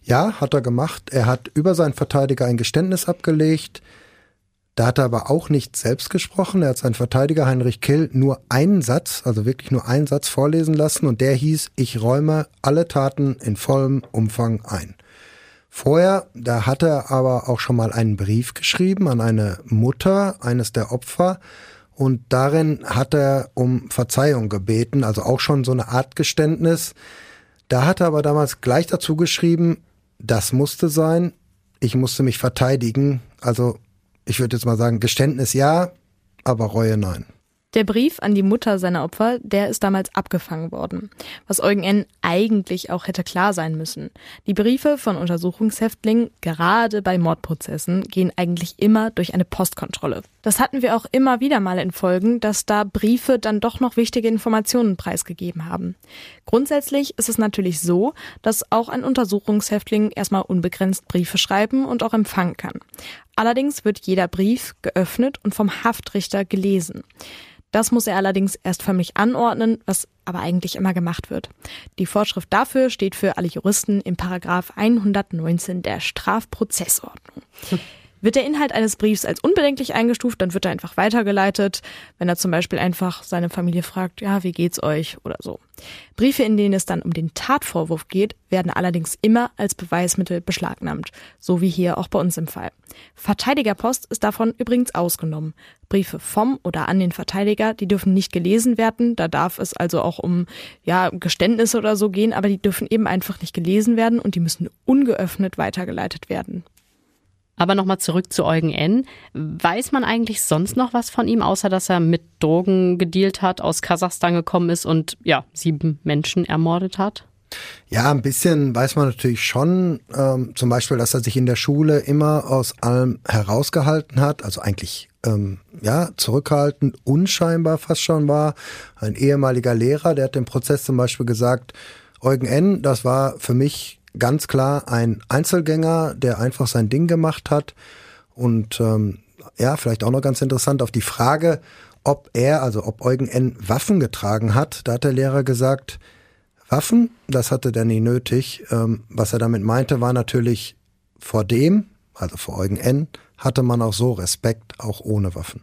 Ja, hat er gemacht. Er hat über seinen Verteidiger ein Geständnis abgelegt. Da hat er aber auch nicht selbst gesprochen. Er hat seinen Verteidiger Heinrich Kill nur einen Satz, also wirklich nur einen Satz vorlesen lassen und der hieß, ich räume alle Taten in vollem Umfang ein. Vorher, da hat er aber auch schon mal einen Brief geschrieben an eine Mutter eines der Opfer und darin hat er um Verzeihung gebeten, also auch schon so eine Art Geständnis. Da hat er aber damals gleich dazu geschrieben, das musste sein, ich musste mich verteidigen, also ich würde jetzt mal sagen, Geständnis ja, aber Reue nein. Der Brief an die Mutter seiner Opfer, der ist damals abgefangen worden, was Eugen N. eigentlich auch hätte klar sein müssen. Die Briefe von Untersuchungshäftlingen, gerade bei Mordprozessen, gehen eigentlich immer durch eine Postkontrolle. Das hatten wir auch immer wieder mal in Folgen, dass da Briefe dann doch noch wichtige Informationen preisgegeben haben. Grundsätzlich ist es natürlich so, dass auch ein Untersuchungshäftling erstmal unbegrenzt Briefe schreiben und auch empfangen kann. Allerdings wird jeder Brief geöffnet und vom Haftrichter gelesen. Das muss er allerdings erst förmlich anordnen, was aber eigentlich immer gemacht wird. Die Vorschrift dafür steht für alle Juristen im Paragraph 119 der Strafprozessordnung. Wird der Inhalt eines Briefs als unbedenklich eingestuft, dann wird er einfach weitergeleitet, wenn er zum Beispiel einfach seine Familie fragt, ja, wie geht's euch oder so. Briefe, in denen es dann um den Tatvorwurf geht, werden allerdings immer als Beweismittel beschlagnahmt, so wie hier auch bei uns im Fall. Verteidigerpost ist davon übrigens ausgenommen. Briefe vom oder an den Verteidiger, die dürfen nicht gelesen werden, da darf es also auch um ja, Geständnisse oder so gehen, aber die dürfen eben einfach nicht gelesen werden und die müssen ungeöffnet weitergeleitet werden. Aber nochmal zurück zu Eugen N. Weiß man eigentlich sonst noch was von ihm, außer dass er mit Drogen gedealt hat, aus Kasachstan gekommen ist und ja, sieben Menschen ermordet hat? Ja, ein bisschen weiß man natürlich schon. Ähm, zum Beispiel, dass er sich in der Schule immer aus allem herausgehalten hat, also eigentlich ähm, ja zurückhaltend, unscheinbar fast schon war. Ein ehemaliger Lehrer, der hat im Prozess zum Beispiel gesagt, Eugen N., das war für mich ganz klar ein Einzelgänger, der einfach sein Ding gemacht hat. Und ähm, ja, vielleicht auch noch ganz interessant auf die Frage, ob er, also ob Eugen N. Waffen getragen hat. Da hat der Lehrer gesagt, Waffen, das hatte der nie nötig. Ähm, was er damit meinte, war natürlich vor dem, also vor Eugen N., hatte man auch so Respekt, auch ohne Waffen.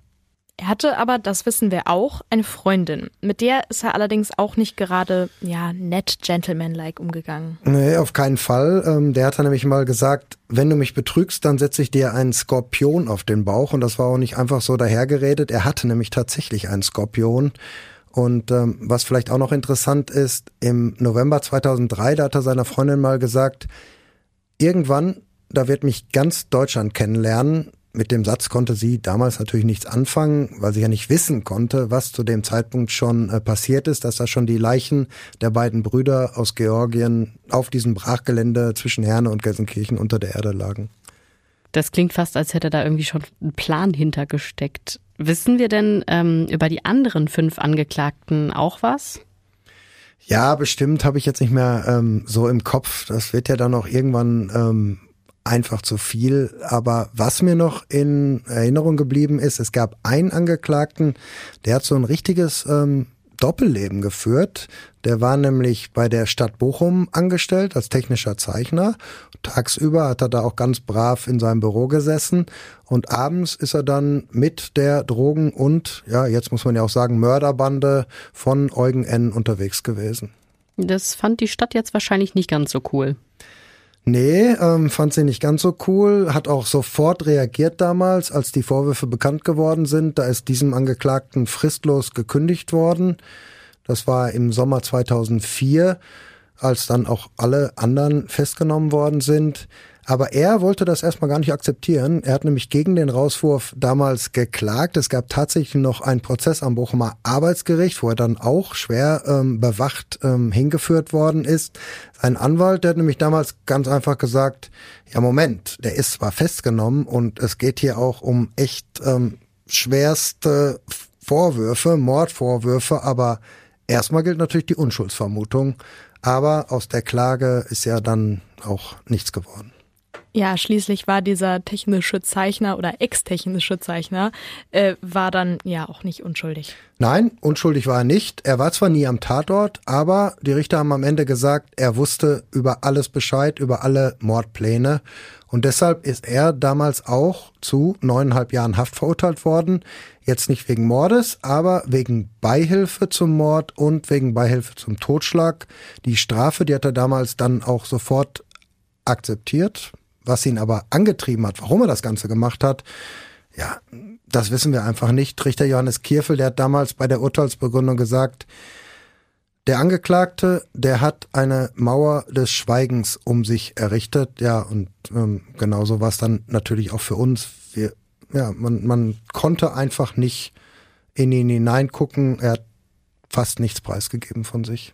Er hatte aber, das wissen wir auch, eine Freundin. Mit der ist er allerdings auch nicht gerade, ja, nett gentlemanlike umgegangen. Nee, auf keinen Fall. Ähm, der hat nämlich mal gesagt, wenn du mich betrügst, dann setze ich dir einen Skorpion auf den Bauch. Und das war auch nicht einfach so dahergeredet. Er hatte nämlich tatsächlich einen Skorpion. Und ähm, was vielleicht auch noch interessant ist, im November 2003, da hat er seiner Freundin mal gesagt, irgendwann, da wird mich ganz Deutschland kennenlernen mit dem Satz konnte sie damals natürlich nichts anfangen, weil sie ja nicht wissen konnte, was zu dem Zeitpunkt schon äh, passiert ist, dass da schon die Leichen der beiden Brüder aus Georgien auf diesem Brachgelände zwischen Herne und Gelsenkirchen unter der Erde lagen. Das klingt fast, als hätte da irgendwie schon ein Plan hintergesteckt. Wissen wir denn ähm, über die anderen fünf Angeklagten auch was? Ja, bestimmt habe ich jetzt nicht mehr ähm, so im Kopf. Das wird ja dann auch irgendwann ähm, einfach zu viel. Aber was mir noch in Erinnerung geblieben ist, es gab einen Angeklagten, der hat so ein richtiges ähm, Doppelleben geführt. Der war nämlich bei der Stadt Bochum angestellt als technischer Zeichner. Tagsüber hat er da auch ganz brav in seinem Büro gesessen und abends ist er dann mit der Drogen- und, ja, jetzt muss man ja auch sagen, Mörderbande von Eugen N. unterwegs gewesen. Das fand die Stadt jetzt wahrscheinlich nicht ganz so cool. Nee, ähm, fand sie nicht ganz so cool, hat auch sofort reagiert damals, als die Vorwürfe bekannt geworden sind. Da ist diesem Angeklagten fristlos gekündigt worden. Das war im Sommer 2004, als dann auch alle anderen festgenommen worden sind. Aber er wollte das erstmal gar nicht akzeptieren. Er hat nämlich gegen den Rauswurf damals geklagt. Es gab tatsächlich noch einen Prozess am Bochumer Arbeitsgericht, wo er dann auch schwer ähm, bewacht ähm, hingeführt worden ist. Sein Anwalt, der hat nämlich damals ganz einfach gesagt, ja Moment, der ist zwar festgenommen und es geht hier auch um echt ähm, schwerste Vorwürfe, Mordvorwürfe, aber Erstmal gilt natürlich die Unschuldsvermutung, aber aus der Klage ist ja dann auch nichts geworden. Ja, schließlich war dieser technische Zeichner oder ex-technische Zeichner, äh, war dann ja auch nicht unschuldig. Nein, unschuldig war er nicht. Er war zwar nie am Tatort, aber die Richter haben am Ende gesagt, er wusste über alles Bescheid, über alle Mordpläne. Und deshalb ist er damals auch zu neuneinhalb Jahren Haft verurteilt worden. Jetzt nicht wegen Mordes, aber wegen Beihilfe zum Mord und wegen Beihilfe zum Totschlag. Die Strafe, die hat er damals dann auch sofort akzeptiert was ihn aber angetrieben hat, warum er das Ganze gemacht hat, ja, das wissen wir einfach nicht. Richter Johannes Kierfel, der hat damals bei der Urteilsbegründung gesagt, der Angeklagte, der hat eine Mauer des Schweigens um sich errichtet. Ja, und ähm, genauso war es dann natürlich auch für uns. Wir, ja, man, man konnte einfach nicht in ihn hineingucken. Er hat fast nichts preisgegeben von sich.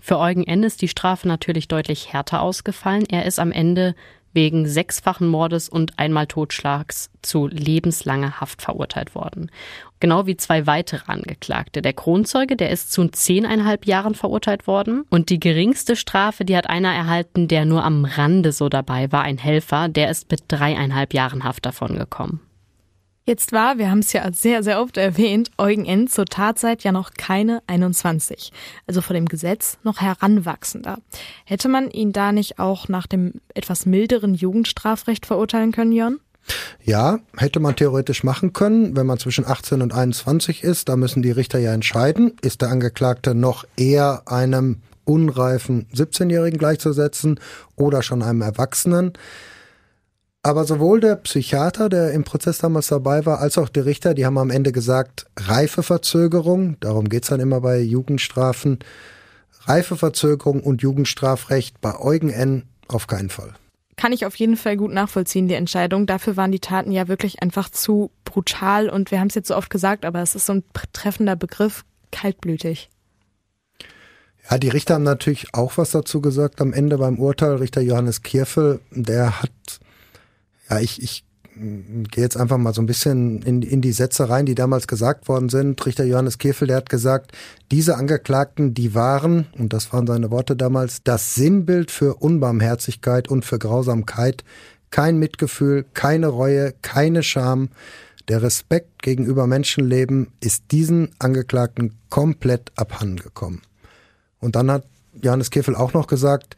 Für Eugen ist die Strafe natürlich deutlich härter ausgefallen. Er ist am Ende wegen sechsfachen Mordes und einmal Totschlags zu lebenslanger Haft verurteilt worden. Genau wie zwei weitere Angeklagte. Der Kronzeuge, der ist zu zehneinhalb Jahren verurteilt worden. Und die geringste Strafe, die hat einer erhalten, der nur am Rande so dabei war, ein Helfer, der ist mit dreieinhalb Jahren Haft davon gekommen. Jetzt war, wir haben es ja sehr, sehr oft erwähnt, Eugen N. zur Tatzeit ja noch keine 21, also vor dem Gesetz noch heranwachsender. Hätte man ihn da nicht auch nach dem etwas milderen Jugendstrafrecht verurteilen können, Jörn? Ja, hätte man theoretisch machen können, wenn man zwischen 18 und 21 ist. Da müssen die Richter ja entscheiden, ist der Angeklagte noch eher einem unreifen 17-Jährigen gleichzusetzen oder schon einem Erwachsenen. Aber sowohl der Psychiater, der im Prozess damals dabei war, als auch die Richter, die haben am Ende gesagt, Reifeverzögerung, darum geht's dann immer bei Jugendstrafen, Reifeverzögerung und Jugendstrafrecht bei Eugen N. auf keinen Fall. Kann ich auf jeden Fall gut nachvollziehen, die Entscheidung. Dafür waren die Taten ja wirklich einfach zu brutal und wir haben es jetzt so oft gesagt, aber es ist so ein treffender Begriff, kaltblütig. Ja, die Richter haben natürlich auch was dazu gesagt am Ende beim Urteil. Richter Johannes Kierfel, der hat ja, ich, ich gehe jetzt einfach mal so ein bisschen in, in die Sätze rein, die damals gesagt worden sind. Richter Johannes Kefel, der hat gesagt, diese Angeklagten, die waren, und das waren seine Worte damals, das Sinnbild für Unbarmherzigkeit und für Grausamkeit, kein Mitgefühl, keine Reue, keine Scham. Der Respekt gegenüber Menschenleben ist diesen Angeklagten komplett abhandengekommen. Und dann hat Johannes Kefel auch noch gesagt,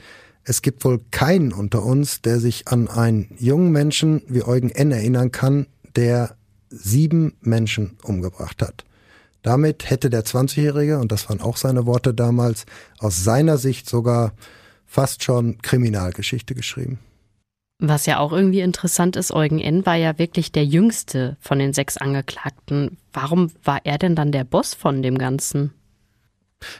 es gibt wohl keinen unter uns, der sich an einen jungen Menschen wie Eugen N. erinnern kann, der sieben Menschen umgebracht hat. Damit hätte der 20-Jährige, und das waren auch seine Worte damals, aus seiner Sicht sogar fast schon Kriminalgeschichte geschrieben. Was ja auch irgendwie interessant ist, Eugen N. war ja wirklich der jüngste von den sechs Angeklagten. Warum war er denn dann der Boss von dem Ganzen?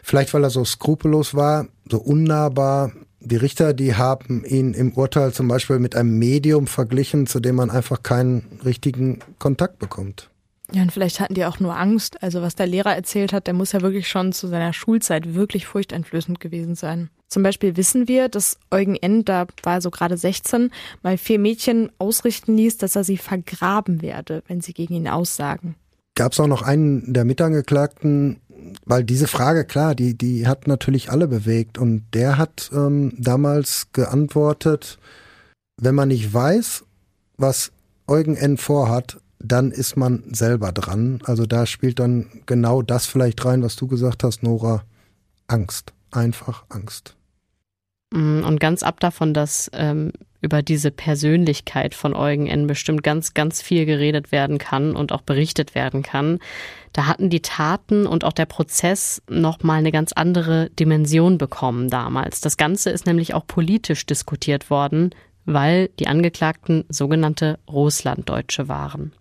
Vielleicht, weil er so skrupellos war, so unnahbar, die Richter, die haben ihn im Urteil zum Beispiel mit einem Medium verglichen, zu dem man einfach keinen richtigen Kontakt bekommt. Ja, und vielleicht hatten die auch nur Angst. Also was der Lehrer erzählt hat, der muss ja wirklich schon zu seiner Schulzeit wirklich furchteinflößend gewesen sein. Zum Beispiel wissen wir, dass Eugen N., da war er so gerade 16, mal vier Mädchen ausrichten ließ, dass er sie vergraben werde, wenn sie gegen ihn aussagen. Gab es auch noch einen der Mitangeklagten, weil diese Frage, klar, die, die hat natürlich alle bewegt. Und der hat ähm, damals geantwortet, wenn man nicht weiß, was Eugen N. vorhat, dann ist man selber dran. Also da spielt dann genau das vielleicht rein, was du gesagt hast, Nora. Angst. Einfach Angst. Mm, und ganz ab davon, dass ähm, über diese Persönlichkeit von Eugen N. bestimmt ganz, ganz viel geredet werden kann und auch berichtet werden kann. Da hatten die Taten und auch der Prozess nochmal eine ganz andere Dimension bekommen damals. Das Ganze ist nämlich auch politisch diskutiert worden, weil die Angeklagten sogenannte Russlanddeutsche waren.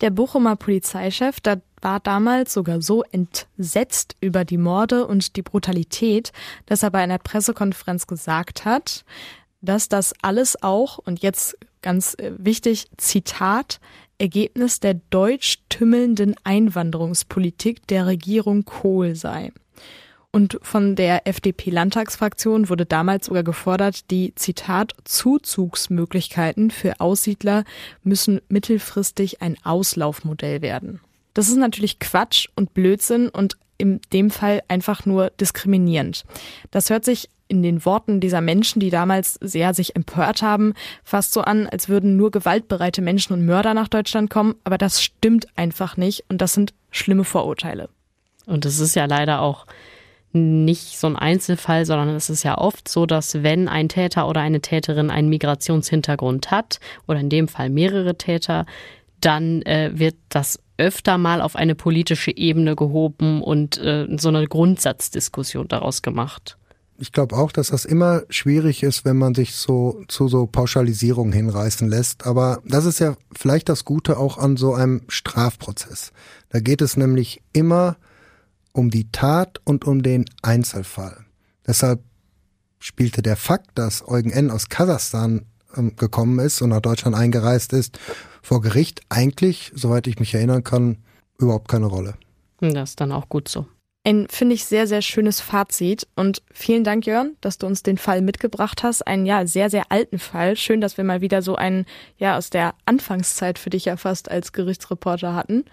Der Bochumer Polizeichef, da war damals sogar so entsetzt über die Morde und die Brutalität, dass er bei einer Pressekonferenz gesagt hat, dass das alles auch, und jetzt ganz äh, wichtig, Zitat, Ergebnis der deutsch tümmelnden Einwanderungspolitik der Regierung Kohl sei. Und von der FDP-Landtagsfraktion wurde damals sogar gefordert, die Zitat Zuzugsmöglichkeiten für Aussiedler müssen mittelfristig ein Auslaufmodell werden. Das ist natürlich Quatsch und Blödsinn und in dem Fall einfach nur diskriminierend. Das hört sich in den Worten dieser Menschen, die damals sehr sich empört haben, fast so an, als würden nur gewaltbereite Menschen und Mörder nach Deutschland kommen. Aber das stimmt einfach nicht und das sind schlimme Vorurteile. Und es ist ja leider auch nicht so ein Einzelfall, sondern es ist ja oft so, dass wenn ein Täter oder eine Täterin einen Migrationshintergrund hat, oder in dem Fall mehrere Täter, dann äh, wird das öfter mal auf eine politische Ebene gehoben und äh, so eine Grundsatzdiskussion daraus gemacht. Ich glaube auch, dass das immer schwierig ist, wenn man sich so zu so Pauschalisierungen hinreißen lässt. Aber das ist ja vielleicht das Gute auch an so einem Strafprozess. Da geht es nämlich immer um die Tat und um den Einzelfall. Deshalb spielte der Fakt, dass Eugen N. aus Kasachstan gekommen ist und nach Deutschland eingereist ist, vor Gericht eigentlich, soweit ich mich erinnern kann, überhaupt keine Rolle. Das ist dann auch gut so. Ein, finde ich, sehr, sehr schönes Fazit. Und vielen Dank, Jörn, dass du uns den Fall mitgebracht hast. Einen, ja, sehr, sehr alten Fall. Schön, dass wir mal wieder so einen, ja, aus der Anfangszeit für dich ja fast als Gerichtsreporter hatten.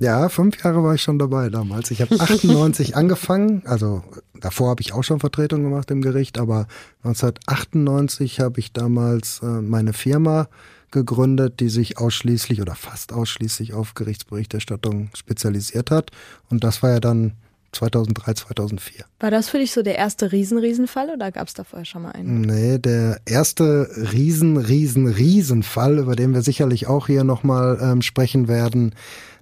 Ja, fünf Jahre war ich schon dabei damals. Ich habe 98 angefangen, also davor habe ich auch schon Vertretung gemacht im Gericht, aber 1998 habe ich damals äh, meine Firma gegründet, die sich ausschließlich oder fast ausschließlich auf Gerichtsberichterstattung spezialisiert hat. Und das war ja dann 2003, 2004. War das für dich so der erste Riesen-Riesenfall oder gab es da vorher schon mal einen? Nee, der erste Riesen, Riesen, Riesenfall, über den wir sicherlich auch hier nochmal ähm, sprechen werden,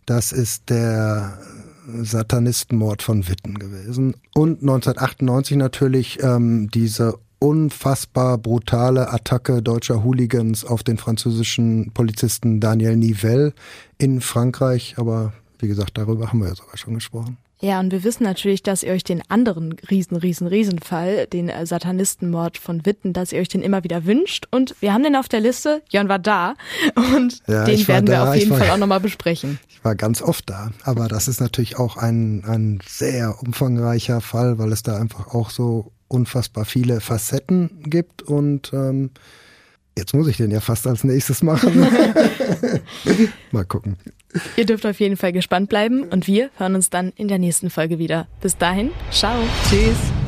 das ist der Satanistenmord von Witten gewesen. Und 1998 natürlich ähm, diese unfassbar brutale Attacke deutscher Hooligans auf den französischen Polizisten Daniel Nivelle in Frankreich. Aber wie gesagt, darüber haben wir ja sogar schon gesprochen. Ja, und wir wissen natürlich, dass ihr euch den anderen riesen, riesen, Riesenfall, den äh, Satanistenmord von Witten, dass ihr euch den immer wieder wünscht. Und wir haben den auf der Liste. Jörn war da. Und ja, den werden wir auf jeden war, Fall auch nochmal besprechen. Ich war ganz oft da. Aber das ist natürlich auch ein, ein sehr umfangreicher Fall, weil es da einfach auch so unfassbar viele Facetten gibt und ähm, jetzt muss ich den ja fast als nächstes machen. Mal gucken. Ihr dürft auf jeden Fall gespannt bleiben und wir hören uns dann in der nächsten Folge wieder. Bis dahin, ciao. Tschüss.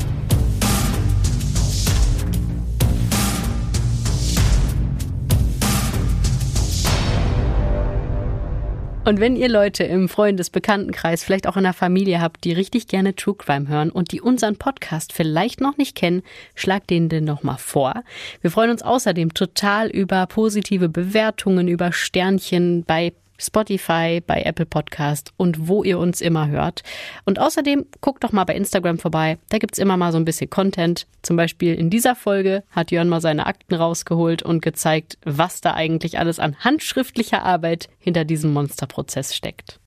Und wenn ihr Leute im Freundesbekanntenkreis, vielleicht auch in der Familie habt, die richtig gerne True Crime hören und die unseren Podcast vielleicht noch nicht kennen, schlagt denen den nochmal vor. Wir freuen uns außerdem total über positive Bewertungen, über Sternchen bei Spotify, bei Apple Podcast und wo ihr uns immer hört. Und außerdem guckt doch mal bei Instagram vorbei. Da gibt's immer mal so ein bisschen Content. Zum Beispiel in dieser Folge hat Jörn mal seine Akten rausgeholt und gezeigt, was da eigentlich alles an handschriftlicher Arbeit hinter diesem Monsterprozess steckt.